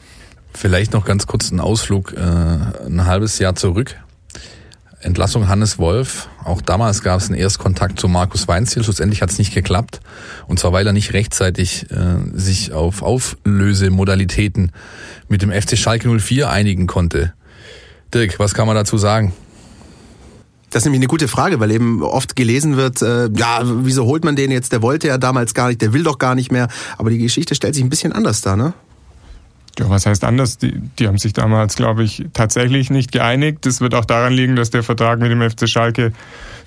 Vielleicht noch ganz kurz einen Ausflug äh, ein halbes Jahr zurück. Entlassung Hannes Wolf. Auch damals gab es einen Erstkontakt zu Markus Weinziel. Schlussendlich hat es nicht geklappt. Und zwar, weil er nicht rechtzeitig äh, sich auf Auflösemodalitäten mit dem FC Schalke 04 einigen konnte. Dirk, was kann man dazu sagen? Das ist nämlich eine gute Frage, weil eben oft gelesen wird, äh, ja, wieso holt man den jetzt? Der wollte ja damals gar nicht, der will doch gar nicht mehr. Aber die Geschichte stellt sich ein bisschen anders dar, ne? Ja, was heißt anders? Die, die haben sich damals, glaube ich, tatsächlich nicht geeinigt. Das wird auch daran liegen, dass der Vertrag mit dem FC Schalke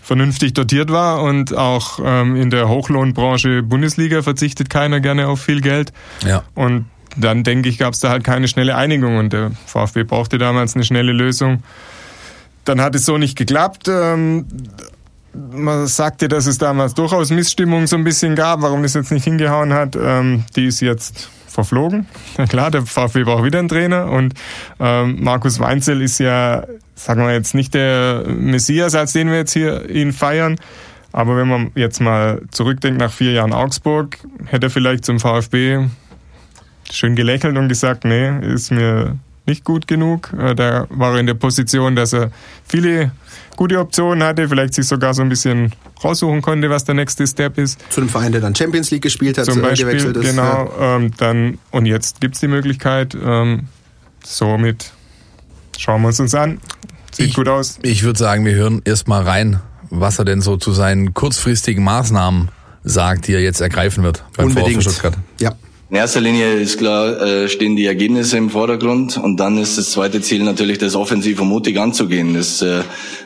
vernünftig dotiert war und auch ähm, in der Hochlohnbranche Bundesliga verzichtet keiner gerne auf viel Geld. Ja. Und dann denke ich, gab es da halt keine schnelle Einigung und der VfB brauchte damals eine schnelle Lösung. Dann hat es so nicht geklappt. Ähm, man sagte, dass es damals durchaus Missstimmung so ein bisschen gab, warum das jetzt nicht hingehauen hat. Ähm, die ist jetzt verflogen. Klar, der VfB braucht wieder einen Trainer und ähm, Markus Weinzel ist ja, sagen wir jetzt nicht der Messias, als den wir jetzt hier ihn feiern. Aber wenn man jetzt mal zurückdenkt nach vier Jahren Augsburg, hätte er vielleicht zum VfB schön gelächelt und gesagt, nee, ist mir nicht gut genug. Äh, da war er in der Position, dass er viele gute Optionen hatte, vielleicht sich sogar so ein bisschen raussuchen konnte, was der nächste Step ist. Zu einem Verein, der dann Champions League gespielt hat, zum Beispiel, gewechselt ist. Genau, ja. ähm, dann, und jetzt gibt's die Möglichkeit, ähm, somit schauen wir uns uns an. Sieht ich, gut aus. Ich würde sagen, wir hören erstmal rein, was er denn so zu seinen kurzfristigen Maßnahmen sagt, die er jetzt ergreifen wird beim Unbedingt. VfB Stuttgart. In erster Linie ist klar, äh, stehen die Ergebnisse im Vordergrund und dann ist das zweite Ziel natürlich, das offensiv und mutig anzugehen. Das äh,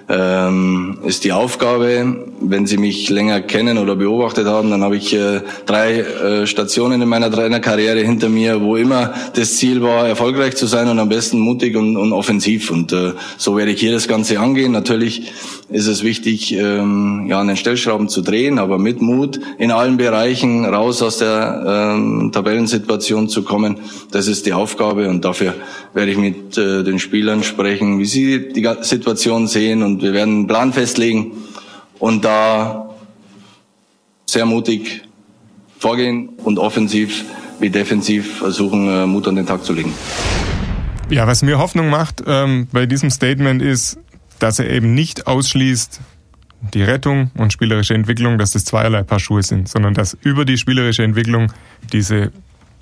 ähm, ist die Aufgabe. Wenn Sie mich länger kennen oder beobachtet haben, dann habe ich äh, drei äh, Stationen in meiner Trainerkarriere hinter mir, wo immer das Ziel war, erfolgreich zu sein und am besten mutig und, und offensiv. Und äh, so werde ich hier das Ganze angehen. Natürlich ist es wichtig, ähm, ja, an den Stellschrauben zu drehen, aber mit Mut in allen Bereichen raus aus der ähm, Tabellensituation zu kommen. Das ist die Aufgabe und dafür werde ich mit äh, den Spielern sprechen, wie sie die Situation sehen und wir werden einen Plan festlegen und da sehr mutig vorgehen und offensiv wie defensiv versuchen, äh, Mut an den Tag zu legen. Ja, was mir Hoffnung macht ähm, bei diesem Statement ist, dass er eben nicht ausschließt, die Rettung und spielerische Entwicklung, dass das zweierlei Paar Schuhe sind, sondern dass über die spielerische Entwicklung diese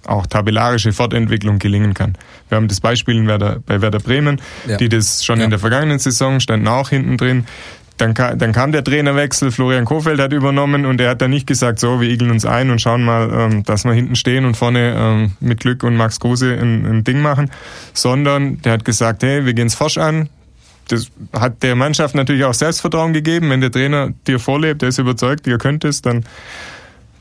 auch tabellarische Fortentwicklung gelingen kann. Wir haben das Beispiel in Werder, bei Werder Bremen, ja. die das schon ja. in der vergangenen Saison standen auch hinten drin. Dann, dann kam der Trainerwechsel, Florian Kofeld hat übernommen und er hat dann nicht gesagt, so, wir igeln uns ein und schauen mal, ähm, dass wir hinten stehen und vorne ähm, mit Glück und Max Kruse ein, ein Ding machen, sondern der hat gesagt, hey, wir gehen's forsch an, das hat der Mannschaft natürlich auch Selbstvertrauen gegeben. Wenn der Trainer dir vorlebt, der ist überzeugt, ihr könnt es, dann,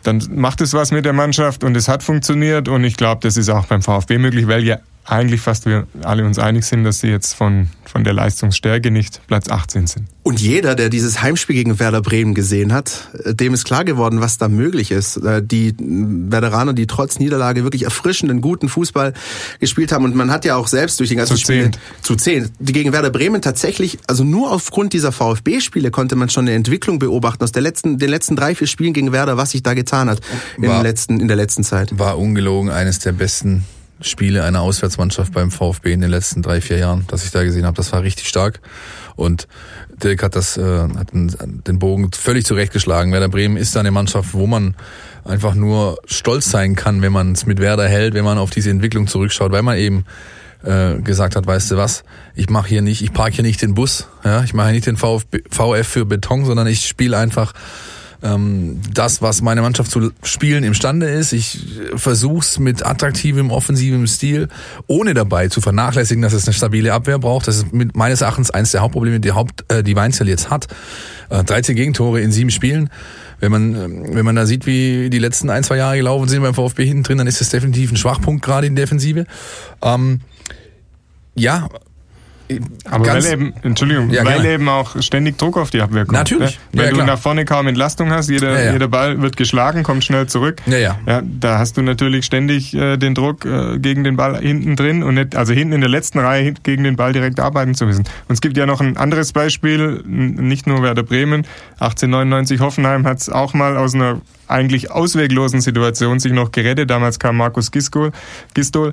dann macht es was mit der Mannschaft und es hat funktioniert und ich glaube, das ist auch beim VfB möglich, weil ja eigentlich fast wir alle uns einig sind, dass sie jetzt von, von der Leistungsstärke nicht Platz 18 sind. Und jeder, der dieses Heimspiel gegen Werder Bremen gesehen hat, äh, dem ist klar geworden, was da möglich ist. Äh, die Werderaner, die trotz Niederlage wirklich erfrischenden, guten Fußball gespielt haben. Und man hat ja auch selbst durch den ganzen zu Spiel zehn. zu zehn, die gegen Werder Bremen tatsächlich, also nur aufgrund dieser VfB-Spiele konnte man schon eine Entwicklung beobachten aus der letzten, den letzten drei, vier Spielen gegen Werder, was sich da getan hat in, War- den letzten, in der letzten Zeit. War ungelogen eines der besten Spiele einer Auswärtsmannschaft beim VfB in den letzten drei, vier Jahren, das ich da gesehen habe. Das war richtig stark. Und Dirk hat das, äh, hat den, den Bogen völlig zurechtgeschlagen. Werder Bremen ist da eine Mannschaft, wo man einfach nur stolz sein kann, wenn man es mit Werder hält, wenn man auf diese Entwicklung zurückschaut, weil man eben äh, gesagt hat, weißt du was, ich mache hier nicht, ich park hier nicht den Bus, ja, ich mache hier nicht den VfB, VF für Beton, sondern ich spiele einfach ähm, das, was meine Mannschaft zu spielen imstande ist. Ich versuch's mit attraktivem, offensivem Stil, ohne dabei zu vernachlässigen, dass es eine stabile Abwehr braucht. Das ist mit meines Erachtens eines der Hauptprobleme, die Haupt, äh, die Weinzel jetzt hat. Äh, 13 Gegentore in sieben Spielen. Wenn man, ähm, wenn man da sieht, wie die letzten ein, zwei Jahre gelaufen sind beim VfB hinten drin, dann ist das definitiv ein Schwachpunkt, gerade in der Defensive. Ähm, ja, Aber ganz- weil eben, Entschuldigung, Ja, weil eben auch ständig Druck auf die Abwehr kommt. Natürlich. Ne? Wenn Ja, du klar. nach vorne kaum Entlastung hast, jeder, Ja, jeder Ball wird geschlagen, kommt schnell zurück. Ja, ja. Ja, da hast du natürlich ständig äh, den Druck äh, gegen den Ball hinten drin und nicht, also hinten in der letzten Reihe gegen den Ball direkt arbeiten zu müssen. Und es gibt ja noch ein anderes Beispiel, nicht nur Werder Bremen, 1899 Hoffenheim hat es auch mal aus einer eigentlich ausweglosen Situation sich noch gerettet. Damals kam Markus Gisdol. Gisdol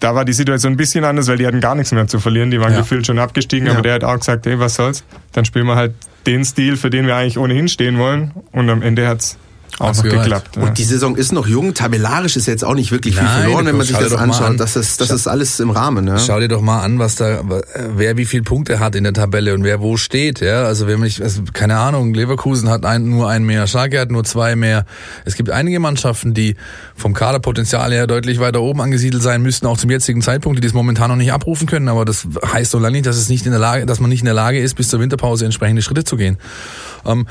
da war die Situation ein bisschen anders, weil die hatten gar nichts mehr zu verlieren. Die waren Ja. gefühlt schon abgestiegen, Ja. aber der hat auch gesagt, hey, was soll's? Dann spielen wir halt den Stil, für den wir eigentlich ohnehin stehen wollen. Und am Ende hat's auch noch geklappt. ja. Und die Saison ist noch jung, tabellarisch ist jetzt auch nicht wirklich viel Nein, verloren, wenn man sich das mal an. anschaut. Das ist, das ist alles im Rahmen. Ja? Schau dir doch mal an, was da, wer wie viel Punkte hat in der Tabelle und wer wo steht, ja. Also wenn ich, also keine Ahnung, Leverkusen hat ein, nur einen mehr, Schalke hat nur zwei mehr. Es gibt einige Mannschaften, die vom Kaderpotenzial her deutlich weiter oben angesiedelt sein müssten, auch zum jetzigen Zeitpunkt, die das momentan noch nicht abrufen können. Aber das heißt so lange nicht, dass es nicht in der Lage, dass man nicht in der Lage ist, bis zur Winterpause entsprechende Schritte zu gehen. Ähm,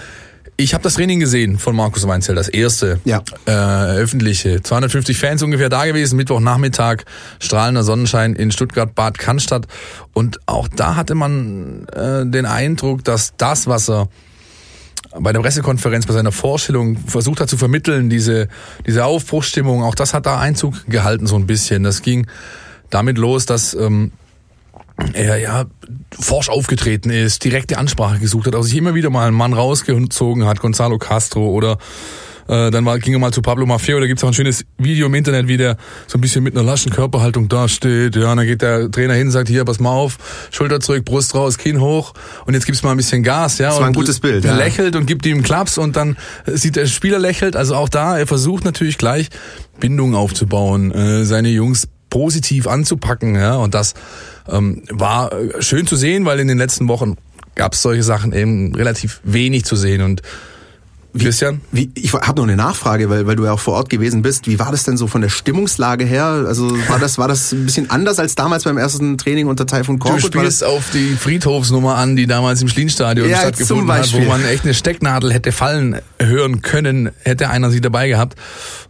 ich habe das Training gesehen von Markus Weinzel, das erste Ja. äh, öffentliche. 250 Fans ungefähr da gewesen, Mittwochnachmittag, strahlender Sonnenschein in Stuttgart, Bad Cannstatt. Und auch da hatte man äh, den Eindruck, dass das, was er bei der Pressekonferenz, bei seiner Vorstellung versucht hat zu vermitteln, diese, diese Aufbruchsstimmung, auch das hat da Einzug gehalten so ein bisschen. Das ging damit los, dass ähm, er ja forsch aufgetreten ist, direkte Ansprache gesucht hat, auch sich immer wieder mal einen Mann rausgezogen hat, Gonzalo Castro oder äh, dann war, ging er mal zu Pablo Maffeo, da gibt's auch ein schönes Video im Internet, wie der so ein bisschen mit einer laschen Körperhaltung dasteht. Ja, und dann geht der Trainer hin, sagt, hier, pass mal auf, Schulter zurück, Brust raus, Kinn hoch und jetzt gibt's mal ein bisschen Gas. Ja, Das war ein und gutes Bild, Er ja. lächelt und gibt ihm einen Klaps und dann sieht der Spieler lächelt. Also auch da, er versucht natürlich gleich Bindungen aufzubauen, äh, seine Jungs positiv anzupacken. Ja, und das ähm, war äh, schön zu sehen, weil in den letzten Wochen gab es solche Sachen eben relativ wenig zu sehen. Und Christian? Wie, ich habe noch eine Nachfrage, weil, weil du ja auch vor Ort gewesen bist. Wie war das denn so von der Stimmungslage her? Also war das, war das ein bisschen anders als damals beim ersten Training unter Taifun Du Korkut? War spielst auf die Friedhofsnummer an, die damals im Schlienstadion Ja, stattgefunden hat, wo man echt eine Stecknadel hätte fallen hören können, hätte einer sie dabei gehabt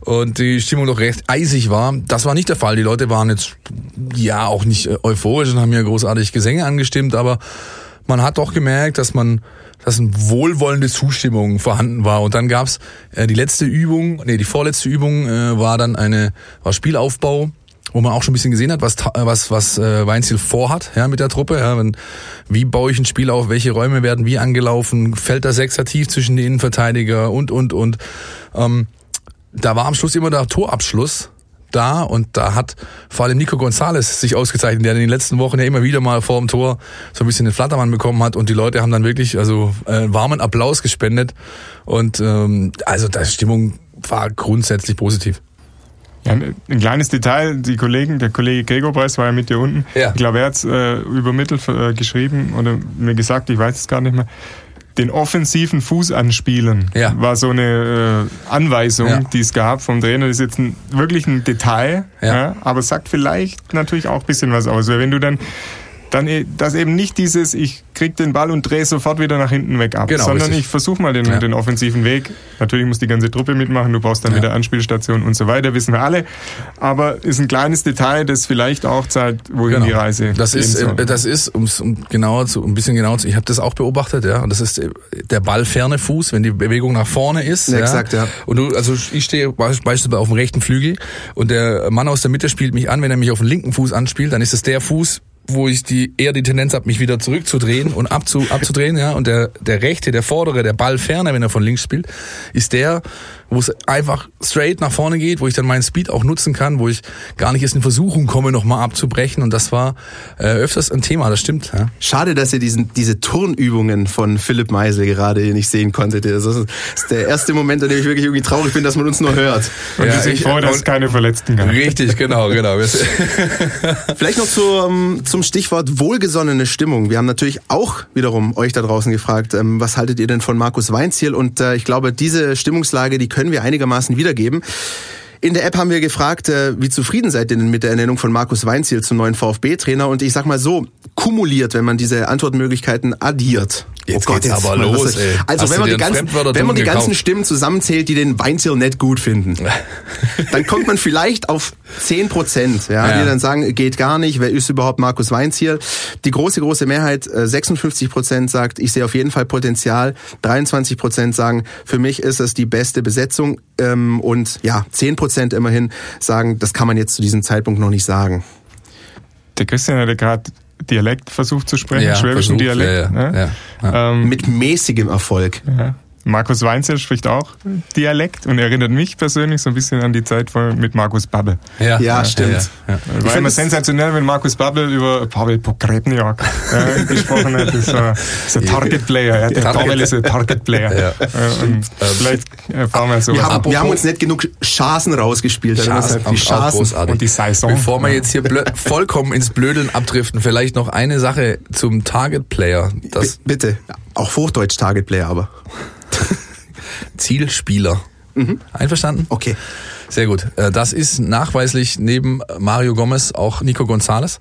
und die Stimmung doch recht eisig war. Das war nicht der Fall. Die Leute waren jetzt ja auch nicht äh, euphorisch und haben ja großartig Gesänge angestimmt, aber man hat doch gemerkt, dass man dass eine wohlwollende Zustimmung vorhanden war. Und dann gab's äh, die letzte Übung, nee, die vorletzte Übung äh, war dann eine war Spielaufbau wo man auch schon ein bisschen gesehen hat, was was was äh, Weinziel vorhat, ja, mit der Truppe, ja, wenn, wie baue ich ein Spiel auf, welche Räume werden wie angelaufen, fällt der Sechser tief zwischen die Innenverteidiger und und und ähm, da war am Schluss immer der Torabschluss da und da hat vor allem Nico González sich ausgezeichnet, der in den letzten Wochen ja immer wieder mal vor dem Tor so ein bisschen den Flattermann bekommen hat und die Leute haben dann wirklich also äh, warmen Applaus gespendet und ähm, also die Stimmung war grundsätzlich positiv. Ja, ein ein kleines Detail, die Kollegen, der Kollege Gregor Preis war ja mit dir unten. Ja. Ich glaube, er hat äh, übermittelt äh, geschrieben oder mir gesagt, ich weiß es gar nicht mehr. Den offensiven Fuß anspielen Ja. war so eine äh, Anweisung, Ja. die es gab vom Trainer. Das ist jetzt ein, wirklich ein Detail, Ja. aber sagt vielleicht natürlich auch ein bisschen was aus. Weil wenn du dann dann e- dass eben nicht dieses, ich krieg den Ball und drehe sofort wieder nach hinten weg ab, Genau, sondern richtig. ich versuche mal den, Ja. den offensiven Weg. Natürlich muss die ganze Truppe mitmachen, du brauchst dann Ja. wieder Anspielstationen und so weiter, wissen wir alle. Aber ist ein kleines Detail, das vielleicht auch zeigt, wohin die Reise Genau. Das ist, soll. äh, das ist, um's, um genauer zu, um ein bisschen genauer zu, ich habe das auch beobachtet, ja, und das ist äh, der ballferne Fuß, wenn die Bewegung nach vorne ist. Ja, ja, exakt, ja. Und du, also ich stehe beisp- beispielsweise auf dem rechten Flügel und der Mann aus der Mitte spielt mich an, wenn er mich auf den linken Fuß anspielt, dann ist es der Fuß, wo ich die eher die Tendenz habe, mich wieder zurückzudrehen und abzu, abzudrehen, ja. Und der, der rechte, der vordere, der Ballferne, wenn er von links spielt, ist der, wo es einfach straight nach vorne geht, wo ich dann meinen Speed auch nutzen kann, wo ich gar nicht erst in Versuchung komme, nochmal abzubrechen. Und das war äh, öfters ein Thema, das stimmt. Ja. Schade, dass ihr diesen, diese Turnübungen von Philipp Meisel gerade hier nicht sehen konntet. Das ist der erste Moment, an dem ich wirklich irgendwie traurig bin, dass man uns nur hört. und wir Ja, sind ich- froh, dass es keine Verletzten gab. Richtig, genau, genau. Wir- Vielleicht noch zum, zum Stichwort wohlgesonnene Stimmung. Wir haben natürlich auch wiederum euch da draußen gefragt, ähm, was haltet ihr denn von Markus Weinziel? Und äh, ich glaube, diese Stimmungslage, die können wir einigermaßen wiedergeben. In der App haben wir gefragt, äh, wie zufrieden seid ihr denn mit der Ernennung von Markus Weinziel zum neuen VfB-Trainer? Und ich sag mal so, kumuliert, wenn man diese Antwortmöglichkeiten addiert. Jetzt geht's aber mal, los, was- ey. Also Hast wenn man, die ganzen, wenn man die ganzen gekauft? Stimmen zusammenzählt, die den Weinziel nicht gut finden, dann kommt man vielleicht auf 10 Prozent, ja, Ja. die dann sagen, geht gar nicht, wer ist überhaupt Markus Weinziel? Die große, große Mehrheit, äh, 56 Prozent sagt, ich sehe auf jeden Fall Potenzial, 23 Prozent sagen, für mich ist es die beste Besetzung ähm, und ja, 10 Prozent immerhin sagen, das kann man jetzt zu diesem Zeitpunkt noch nicht sagen. Der Christian hatte gerade Dialekt versucht zu sprechen, Ja, schwäbischen versucht, Dialekt. ja, ja, ne? ja, Ähm, Mit mäßigem Erfolg. Ja. Markus Weinzel spricht auch Dialekt und erinnert mich persönlich so ein bisschen an die Zeit von, mit Markus Babbel. Ja, stimmt. Ja, ja. War find immer es- sensationell, wenn Markus Babbel über Pavel Pokretniak äh, gesprochen hat. Das war ist ein Target Player. Ja. Der Target- Pavel ist ein Target Player. Ja. Äh, und vielleicht erfahren wir sowas. Wir haben, wir haben uns nicht genug Chancen rausgespielt. Also auch, die Chancen. Und die Saison. Bevor wir jetzt hier vollkommen ins Blödeln abdriften, vielleicht noch eine Sache zum Target Player. Das B- Bitte. Auch Hochdeutsch Target Player, aber. Zielspieler. Einverstanden? Okay. Sehr gut. Äh, Das ist nachweislich neben Mario Gomez auch Nico Gonzalez.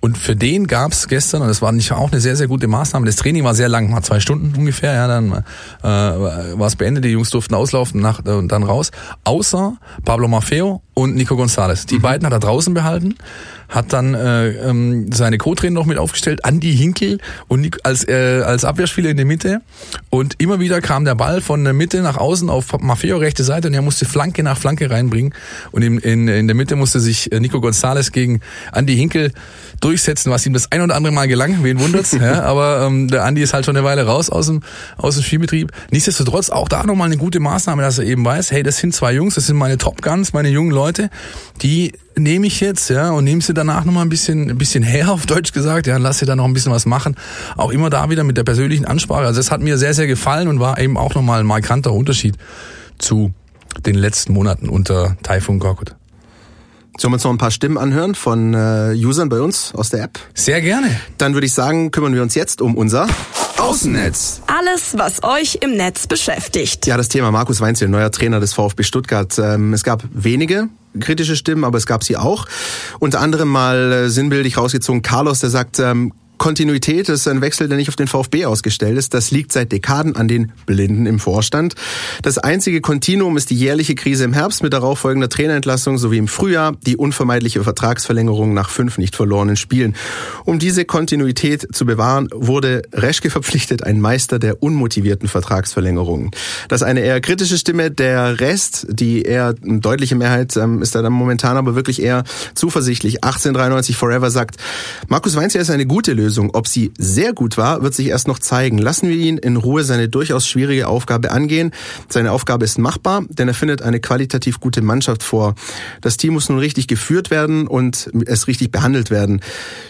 Und für den gab's gestern, und das war nicht auch eine sehr, sehr gute Maßnahme, das Training war sehr lang, war zwei Stunden ungefähr, ja, dann äh, war es beendet, die Jungs durften auslaufen nach, äh, und dann raus. Außer Pablo Maffeo und Nico Gonzalez. Die beiden hat er draußen behalten, hat dann äh, ähm, seine Co-Trainer noch mit aufgestellt, Andy Hinkel und als, äh, als Abwehrspieler in der Mitte. Und immer wieder kam der Ball von der Mitte nach außen auf Maffeo rechte Seite und er musste Flanke nach Flanke reinbringen. Und in, in, in der Mitte musste sich äh, Nico Gonzalez gegen Andy Hinkel durchsetzen, was ihm das ein oder andere Mal gelang, wen wundert's. ja, aber ähm, der Andi ist halt schon eine Weile raus aus dem, aus dem Spielbetrieb. Nichtsdestotrotz auch da nochmal eine gute Maßnahme, dass er eben weiß, hey, das sind zwei Jungs, das sind meine Top Guns, meine jungen Leute, die nehme ich jetzt, ja, und nehme sie danach nochmal ein bisschen, ein bisschen her, auf Deutsch gesagt, ja, und lass sie da noch ein bisschen was machen. Auch immer da wieder mit der persönlichen Ansprache. Also das hat mir sehr, sehr gefallen und war eben auch nochmal ein markanter Unterschied zu den letzten Monaten unter Typhoon Korkut. Sollen wir uns noch ein paar Stimmen anhören von äh, Usern bei uns aus der App? Sehr gerne. Dann würde ich sagen, kümmern wir uns jetzt um unser Außennetz. Alles, was euch im Netz beschäftigt. Ja, das Thema Markus Weinzel, neuer Trainer des VfB Stuttgart. Ähm, es gab wenige kritische Stimmen, aber es gab sie auch. Unter anderem mal äh, sinnbildlich rausgezogen Carlos, der sagt, ähm, Kontinuität ist ein Wechsel, der nicht auf den VfB ausgestellt ist. Das liegt seit Dekaden an den Blinden im Vorstand. Das einzige Kontinuum ist die jährliche Krise im Herbst mit darauf folgender Trainerentlassung sowie im Frühjahr die unvermeidliche Vertragsverlängerung nach fünf nicht verlorenen Spielen. Um diese Kontinuität zu bewahren, wurde Reschke verpflichtet, ein Meister der unmotivierten Vertragsverlängerungen. Das ist eine eher kritische Stimme. Der Rest, die eher deutliche Mehrheit, ähm, ist da dann momentan aber wirklich eher zuversichtlich. 1893 Forever sagt, Markus Weinzier ist eine gute Lösung. Ob sie sehr gut war, wird sich erst noch zeigen. Lassen wir ihn in Ruhe seine durchaus schwierige Aufgabe angehen. Seine Aufgabe ist machbar, denn er findet eine qualitativ gute Mannschaft vor. Das Team muss nun richtig geführt werden und es richtig behandelt werden.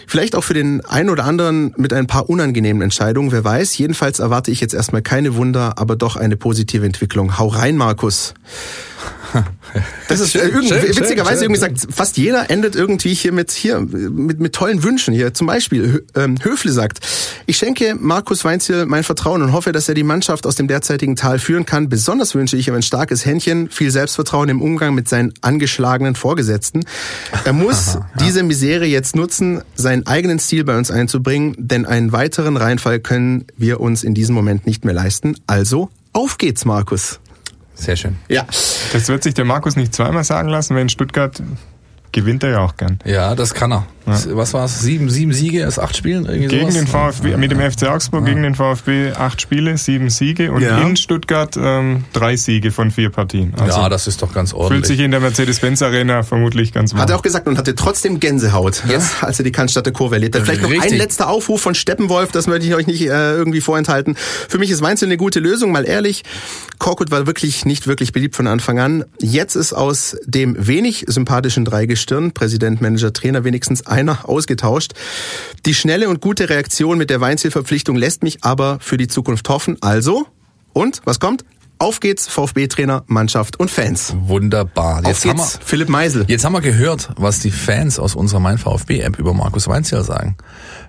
Vielleicht auch für den einen oder anderen mit ein paar unangenehmen Entscheidungen, wer weiß. Jedenfalls erwarte ich jetzt erstmal keine Wunder, aber doch eine positive Entwicklung. Hau rein, Markus. Das ist äh, irgendwie, schön, witzigerweise schön, irgendwie sagt, fast jeder endet irgendwie hier mit hier mit, mit tollen Wünschen hier. Zum Beispiel ähm, Höfle sagt: Ich schenke Markus Weinziel mein Vertrauen und hoffe, dass er die Mannschaft aus dem derzeitigen Tal führen kann. Besonders wünsche ich ihm ein starkes Händchen, viel Selbstvertrauen im Umgang mit seinen angeschlagenen Vorgesetzten. Er muss diese Misere jetzt nutzen, seinen eigenen Stil bei uns einzubringen, denn einen weiteren Reinfall können wir uns in diesem Moment nicht mehr leisten. Also auf geht's, Markus. Sehr schön. Ja. Das wird sich der Markus nicht zweimal sagen lassen, weil in Stuttgart gewinnt er ja auch gern. Ja, das kann er. Was war's? Sieben, sieben Siege aus acht Spielen? Irgendwie Gegen sowas? den VfB, mit dem FC Augsburg gegen den VfB acht Spiele, sieben Siege und Ja. in Stuttgart ähm, drei Siege von vier Partien. Also ja, das ist doch ganz fühlt ordentlich. sich in der Mercedes-Benz Arena vermutlich ganz wohl. Hat er auch gesagt und hatte trotzdem Gänsehaut, jetzt, als er die Cannstatter Kurve erlebt hat. Vielleicht noch Richtig. ein letzter Aufruf von Steppenwolf, das möchte ich euch nicht äh, irgendwie vorenthalten. Für mich ist Weinzel eine gute Lösung, mal ehrlich. Korkut war wirklich nicht wirklich beliebt von Anfang an. Jetzt ist aus dem wenig sympathischen Dreigestirn, Präsident, Manager, Trainer, wenigstens einer ausgetauscht. Die schnelle und gute Reaktion mit der Weinzel-Verpflichtung lässt mich aber für die Zukunft hoffen. Also, und, was kommt? Auf geht's, VfB-Trainer, Mannschaft und Fans. Wunderbar. Auf Jetzt haben, wir, geht's, Philipp Meisel. jetzt haben wir gehört, was die Fans aus unserer Mein VfB-App über Markus Weinzierl sagen.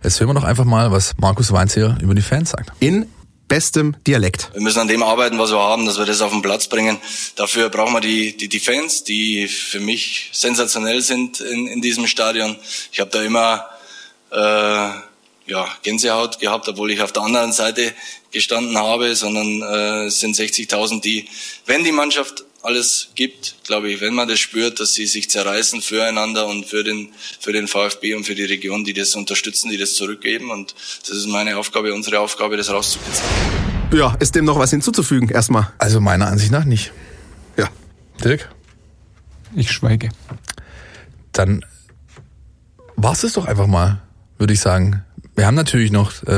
Jetzt hören wir doch einfach mal, was Markus Weinzierl über die Fans sagt. In bestem Dialekt. Wir müssen an dem arbeiten, was wir haben, dass wir das auf den Platz bringen. Dafür brauchen wir die, die, die Fans, die für mich sensationell sind in, in diesem Stadion. Ich habe da immer äh, ja, Gänsehaut gehabt, obwohl ich auf der anderen Seite gestanden habe, sondern äh, es sind 60.000, die, wenn die Mannschaft alles gibt, glaube ich, wenn man das spürt, dass sie sich zerreißen füreinander und für den, für den VfB und für die Region, die das unterstützen, die das zurückgeben. Und das ist meine Aufgabe, unsere Aufgabe, das rauszukitzeln. Ja, ist dem noch was hinzuzufügen erstmal? Also meiner Ansicht nach nicht. Ja. Dirk? Ich schweige. Dann war's es doch einfach mal, würde ich sagen. Wir haben natürlich noch äh,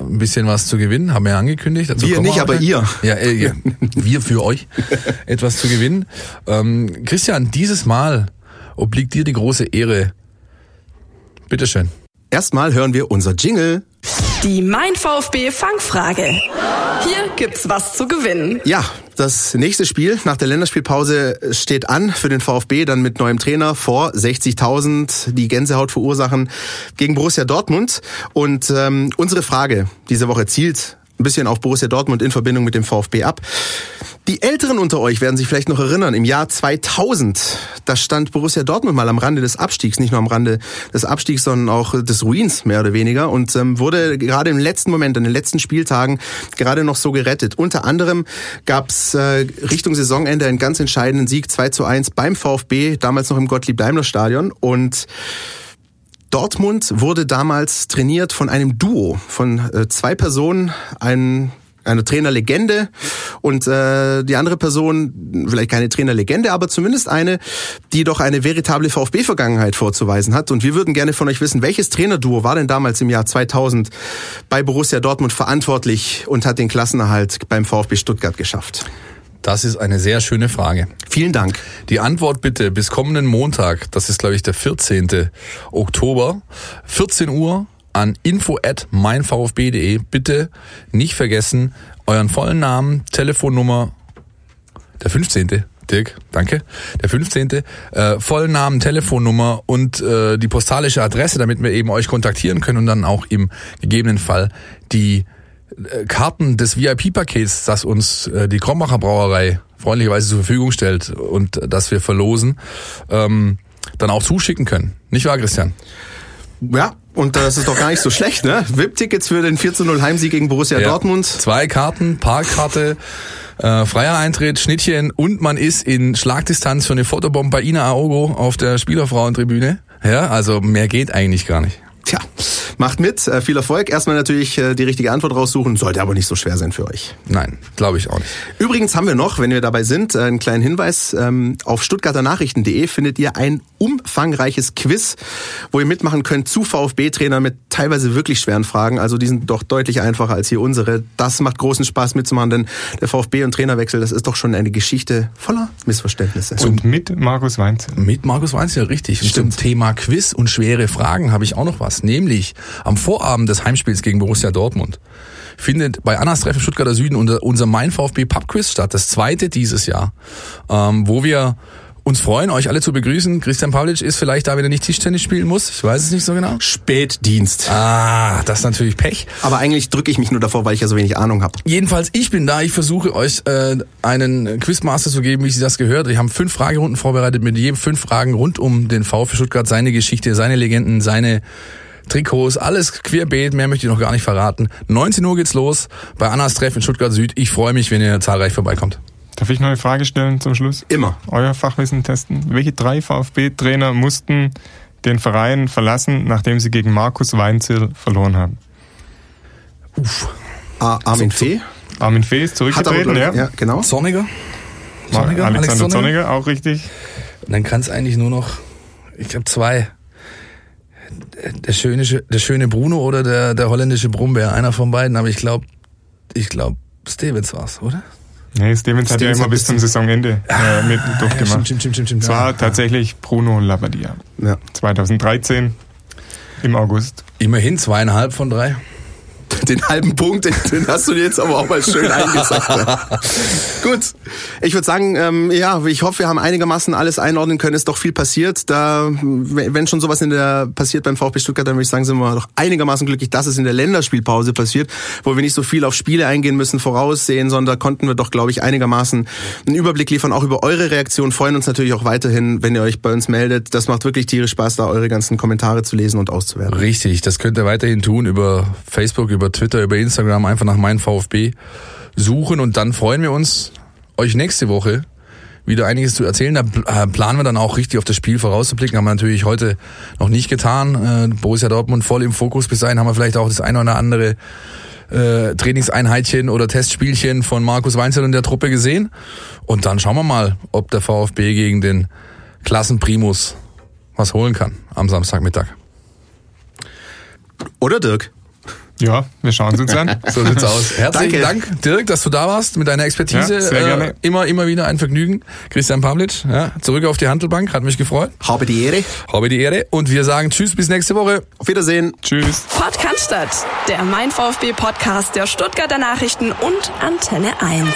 ein bisschen was zu gewinnen, haben wir ja angekündigt. Dazu Wir nicht, aber ihr. Ja, äh, ja, wir für euch etwas zu gewinnen. Ähm, Christian, dieses Mal obliegt dir die große Ehre. Bitteschön. Erstmal hören wir unser Jingle. Die Mein VfB Fangfrage. Hier gibt's was zu gewinnen. Ja, das nächste Spiel nach der Länderspielpause steht an für den VfB, dann mit neuem Trainer vor 60.000, die Gänsehaut verursachen gegen Borussia Dortmund. Und ähm, unsere Frage diese Woche zielt ein bisschen auf Borussia Dortmund in Verbindung mit dem VfB ab. Die Älteren unter euch werden sich vielleicht noch erinnern, im Jahr 2000, da stand Borussia Dortmund mal am Rande des Abstiegs, nicht nur am Rande des Abstiegs, sondern auch des Ruins, mehr oder weniger, und ähm, wurde gerade im letzten Moment, in den letzten Spieltagen, gerade noch so gerettet. Unter anderem gab es äh, Richtung Saisonende einen ganz entscheidenden Sieg 2 zu 1 beim VfB, damals noch im Gottlieb-Daimler-Stadion, und Dortmund wurde damals trainiert von einem Duo, von äh, zwei Personen, ein eine Trainerlegende und äh, die andere Person, vielleicht keine Trainerlegende, aber zumindest eine, die doch eine veritable VfB-Vergangenheit vorzuweisen hat. Und wir würden gerne von euch wissen, welches Trainerduo war denn damals im Jahr 2000 bei Borussia Dortmund verantwortlich und hat den Klassenerhalt beim VfB Stuttgart geschafft? Das ist eine sehr schöne Frage. Vielen Dank. Die Antwort bitte bis kommenden Montag, das ist glaube ich der 14. Oktober, 14 Uhr an info at meinvfb.de. Bitte nicht vergessen, euren vollen Namen, Telefonnummer, der 15. Dirk, danke. Der 15. Äh, vollen Namen, Telefonnummer und äh, die postalische Adresse, damit wir eben euch kontaktieren können und dann auch im gegebenen Fall die Karten des VIP-Pakets, das uns äh, die Krombacher Brauerei freundlicherweise zur Verfügung stellt und äh, das wir verlosen, ähm, dann auch zuschicken können. Nicht wahr, Christian? Ja, und das ist doch gar nicht so schlecht, ne? VIP-Tickets für den 4 zu 0 Heimsieg gegen Borussia Ja. Dortmund. Zwei Karten, Parkkarte, äh, freier Eintritt, Schnittchen und man ist in Schlagdistanz für eine Fotobomb bei Ina Aogo auf der Spielerfrauentribüne. Ja, also mehr geht eigentlich gar nicht. Tja, macht mit, äh, viel Erfolg. Erstmal natürlich äh, die richtige Antwort raussuchen, sollte aber nicht so schwer sein für euch. Nein, glaube ich auch nicht. Übrigens haben wir noch, wenn wir dabei sind, äh, einen kleinen Hinweis. Ähm, Auf stuttgarternachrichten.de findet ihr ein umfangreiches Quiz, wo ihr mitmachen könnt zu VfB-Trainer mit teilweise wirklich schweren Fragen. Also die sind doch deutlich einfacher als hier unsere. Das macht großen Spaß mitzumachen, denn der VfB- und Trainerwechsel, das ist doch schon eine Geschichte voller Missverständnisse. Und mit Markus Weinzel. Mit Markus Weinzel, richtig. Und zum Thema Quiz und schwere Fragen habe ich auch noch was. Nämlich am Vorabend des Heimspiels gegen Borussia Dortmund findet bei Annas Treffen Stuttgarter Süden unser, Mein VfB Pub Quiz statt. Das zweite dieses Jahr, ähm, wo wir uns freuen, euch alle zu begrüßen. Christian Pavlic ist vielleicht da, wenn er nicht Tischtennis spielen muss. Ich weiß es nicht so genau. Spätdienst. Ah, das ist natürlich Pech. Aber eigentlich drücke ich mich nur davor, weil ich ja so wenig Ahnung habe. Jedenfalls, ich bin da. Ich versuche euch äh, einen Quizmaster zu geben, wie sie das gehört. Wir haben fünf Fragerunden vorbereitet mit jedem fünf Fragen rund um den VfB Stuttgart, seine Geschichte, seine Legenden, seine Trikots, alles querbeet, mehr möchte ich noch gar nicht verraten. 19 Uhr geht's los bei Annas Treff in Stuttgart Süd. Ich freue mich, wenn ihr zahlreich vorbeikommt. Darf ich noch eine Frage stellen zum Schluss? Immer. Euer Fachwissen testen. Welche drei VfB-Trainer mussten den Verein verlassen, nachdem sie gegen Markus Weinzierl verloren haben? Uff. Ah, Armin Fee. Armin Fee ist zurückgetreten, ja. ja, genau. Zorniger? Zorniger? Alex Alexander Zorniger? Zorniger, auch richtig. Und dann kann es eigentlich nur noch, ich glaube zwei. Der schöne, der schöne Bruno oder der, der holländische Brummbär, einer von beiden, aber ich glaube, ich glaube, Stevens war's, oder? Nee, Stevens hat ja Stevens immer hat bis zum Saisonende äh, mit durchgemacht. stimmt, stimmt, stimmt, stimmt. Es war Ja. tatsächlich Bruno Labbadia. Ja. 2013 im August. Immerhin zweieinhalb von drei. Den halben Punkt, den, den hast du jetzt aber auch mal schön eingesackt. Ja. Gut. Ich würde sagen, ähm, ja, ich hoffe, wir haben einigermaßen alles einordnen können. Ist doch viel passiert. Da, wenn schon sowas in der passiert beim VfB Stuttgart, dann würde ich sagen, sind wir doch einigermaßen glücklich, dass es in der Länderspielpause passiert, wo wir nicht so viel auf Spiele eingehen müssen, voraussehen, sondern konnten wir doch, glaube ich, einigermaßen einen Überblick liefern, auch über eure Reaktion. Freuen uns natürlich auch weiterhin, wenn ihr euch bei uns meldet. Das macht wirklich tierisch Spaß, da eure ganzen Kommentare zu lesen und auszuwerten. Richtig, das könnt ihr weiterhin tun über Facebook, über Twitter, über Instagram, einfach nach meinem VfB suchen und dann freuen wir uns, euch nächste Woche wieder einiges zu erzählen. Da äh, planen wir dann auch richtig auf das Spiel vorauszublicken. Haben wir natürlich heute noch nicht getan. Äh, Borussia Dortmund voll im Fokus. Bis dahin haben wir vielleicht auch das eine oder andere äh, Trainingseinheitchen oder Testspielchen von Markus Weinzel und der Truppe gesehen. Und dann schauen wir mal, ob der VfB gegen den Klassenprimus was holen kann am Samstagmittag. Oder Dirk? Ja, wir schauen es uns an. So sieht's aus. Herzlichen Danke. Dank, Dirk, dass du da warst mit deiner Expertise. Ja, sehr gerne. immer, immer wieder ein Vergnügen. Christian Pavlic, ja, zurück auf die Handelbank, hat mich gefreut. Habe die Ehre. Habe die Ehre. Und wir sagen Tschüss, bis nächste Woche. Auf Wiedersehen. Tschüss. Podcast, der Mein VfB Podcast der Stuttgarter Nachrichten und Antenne 1.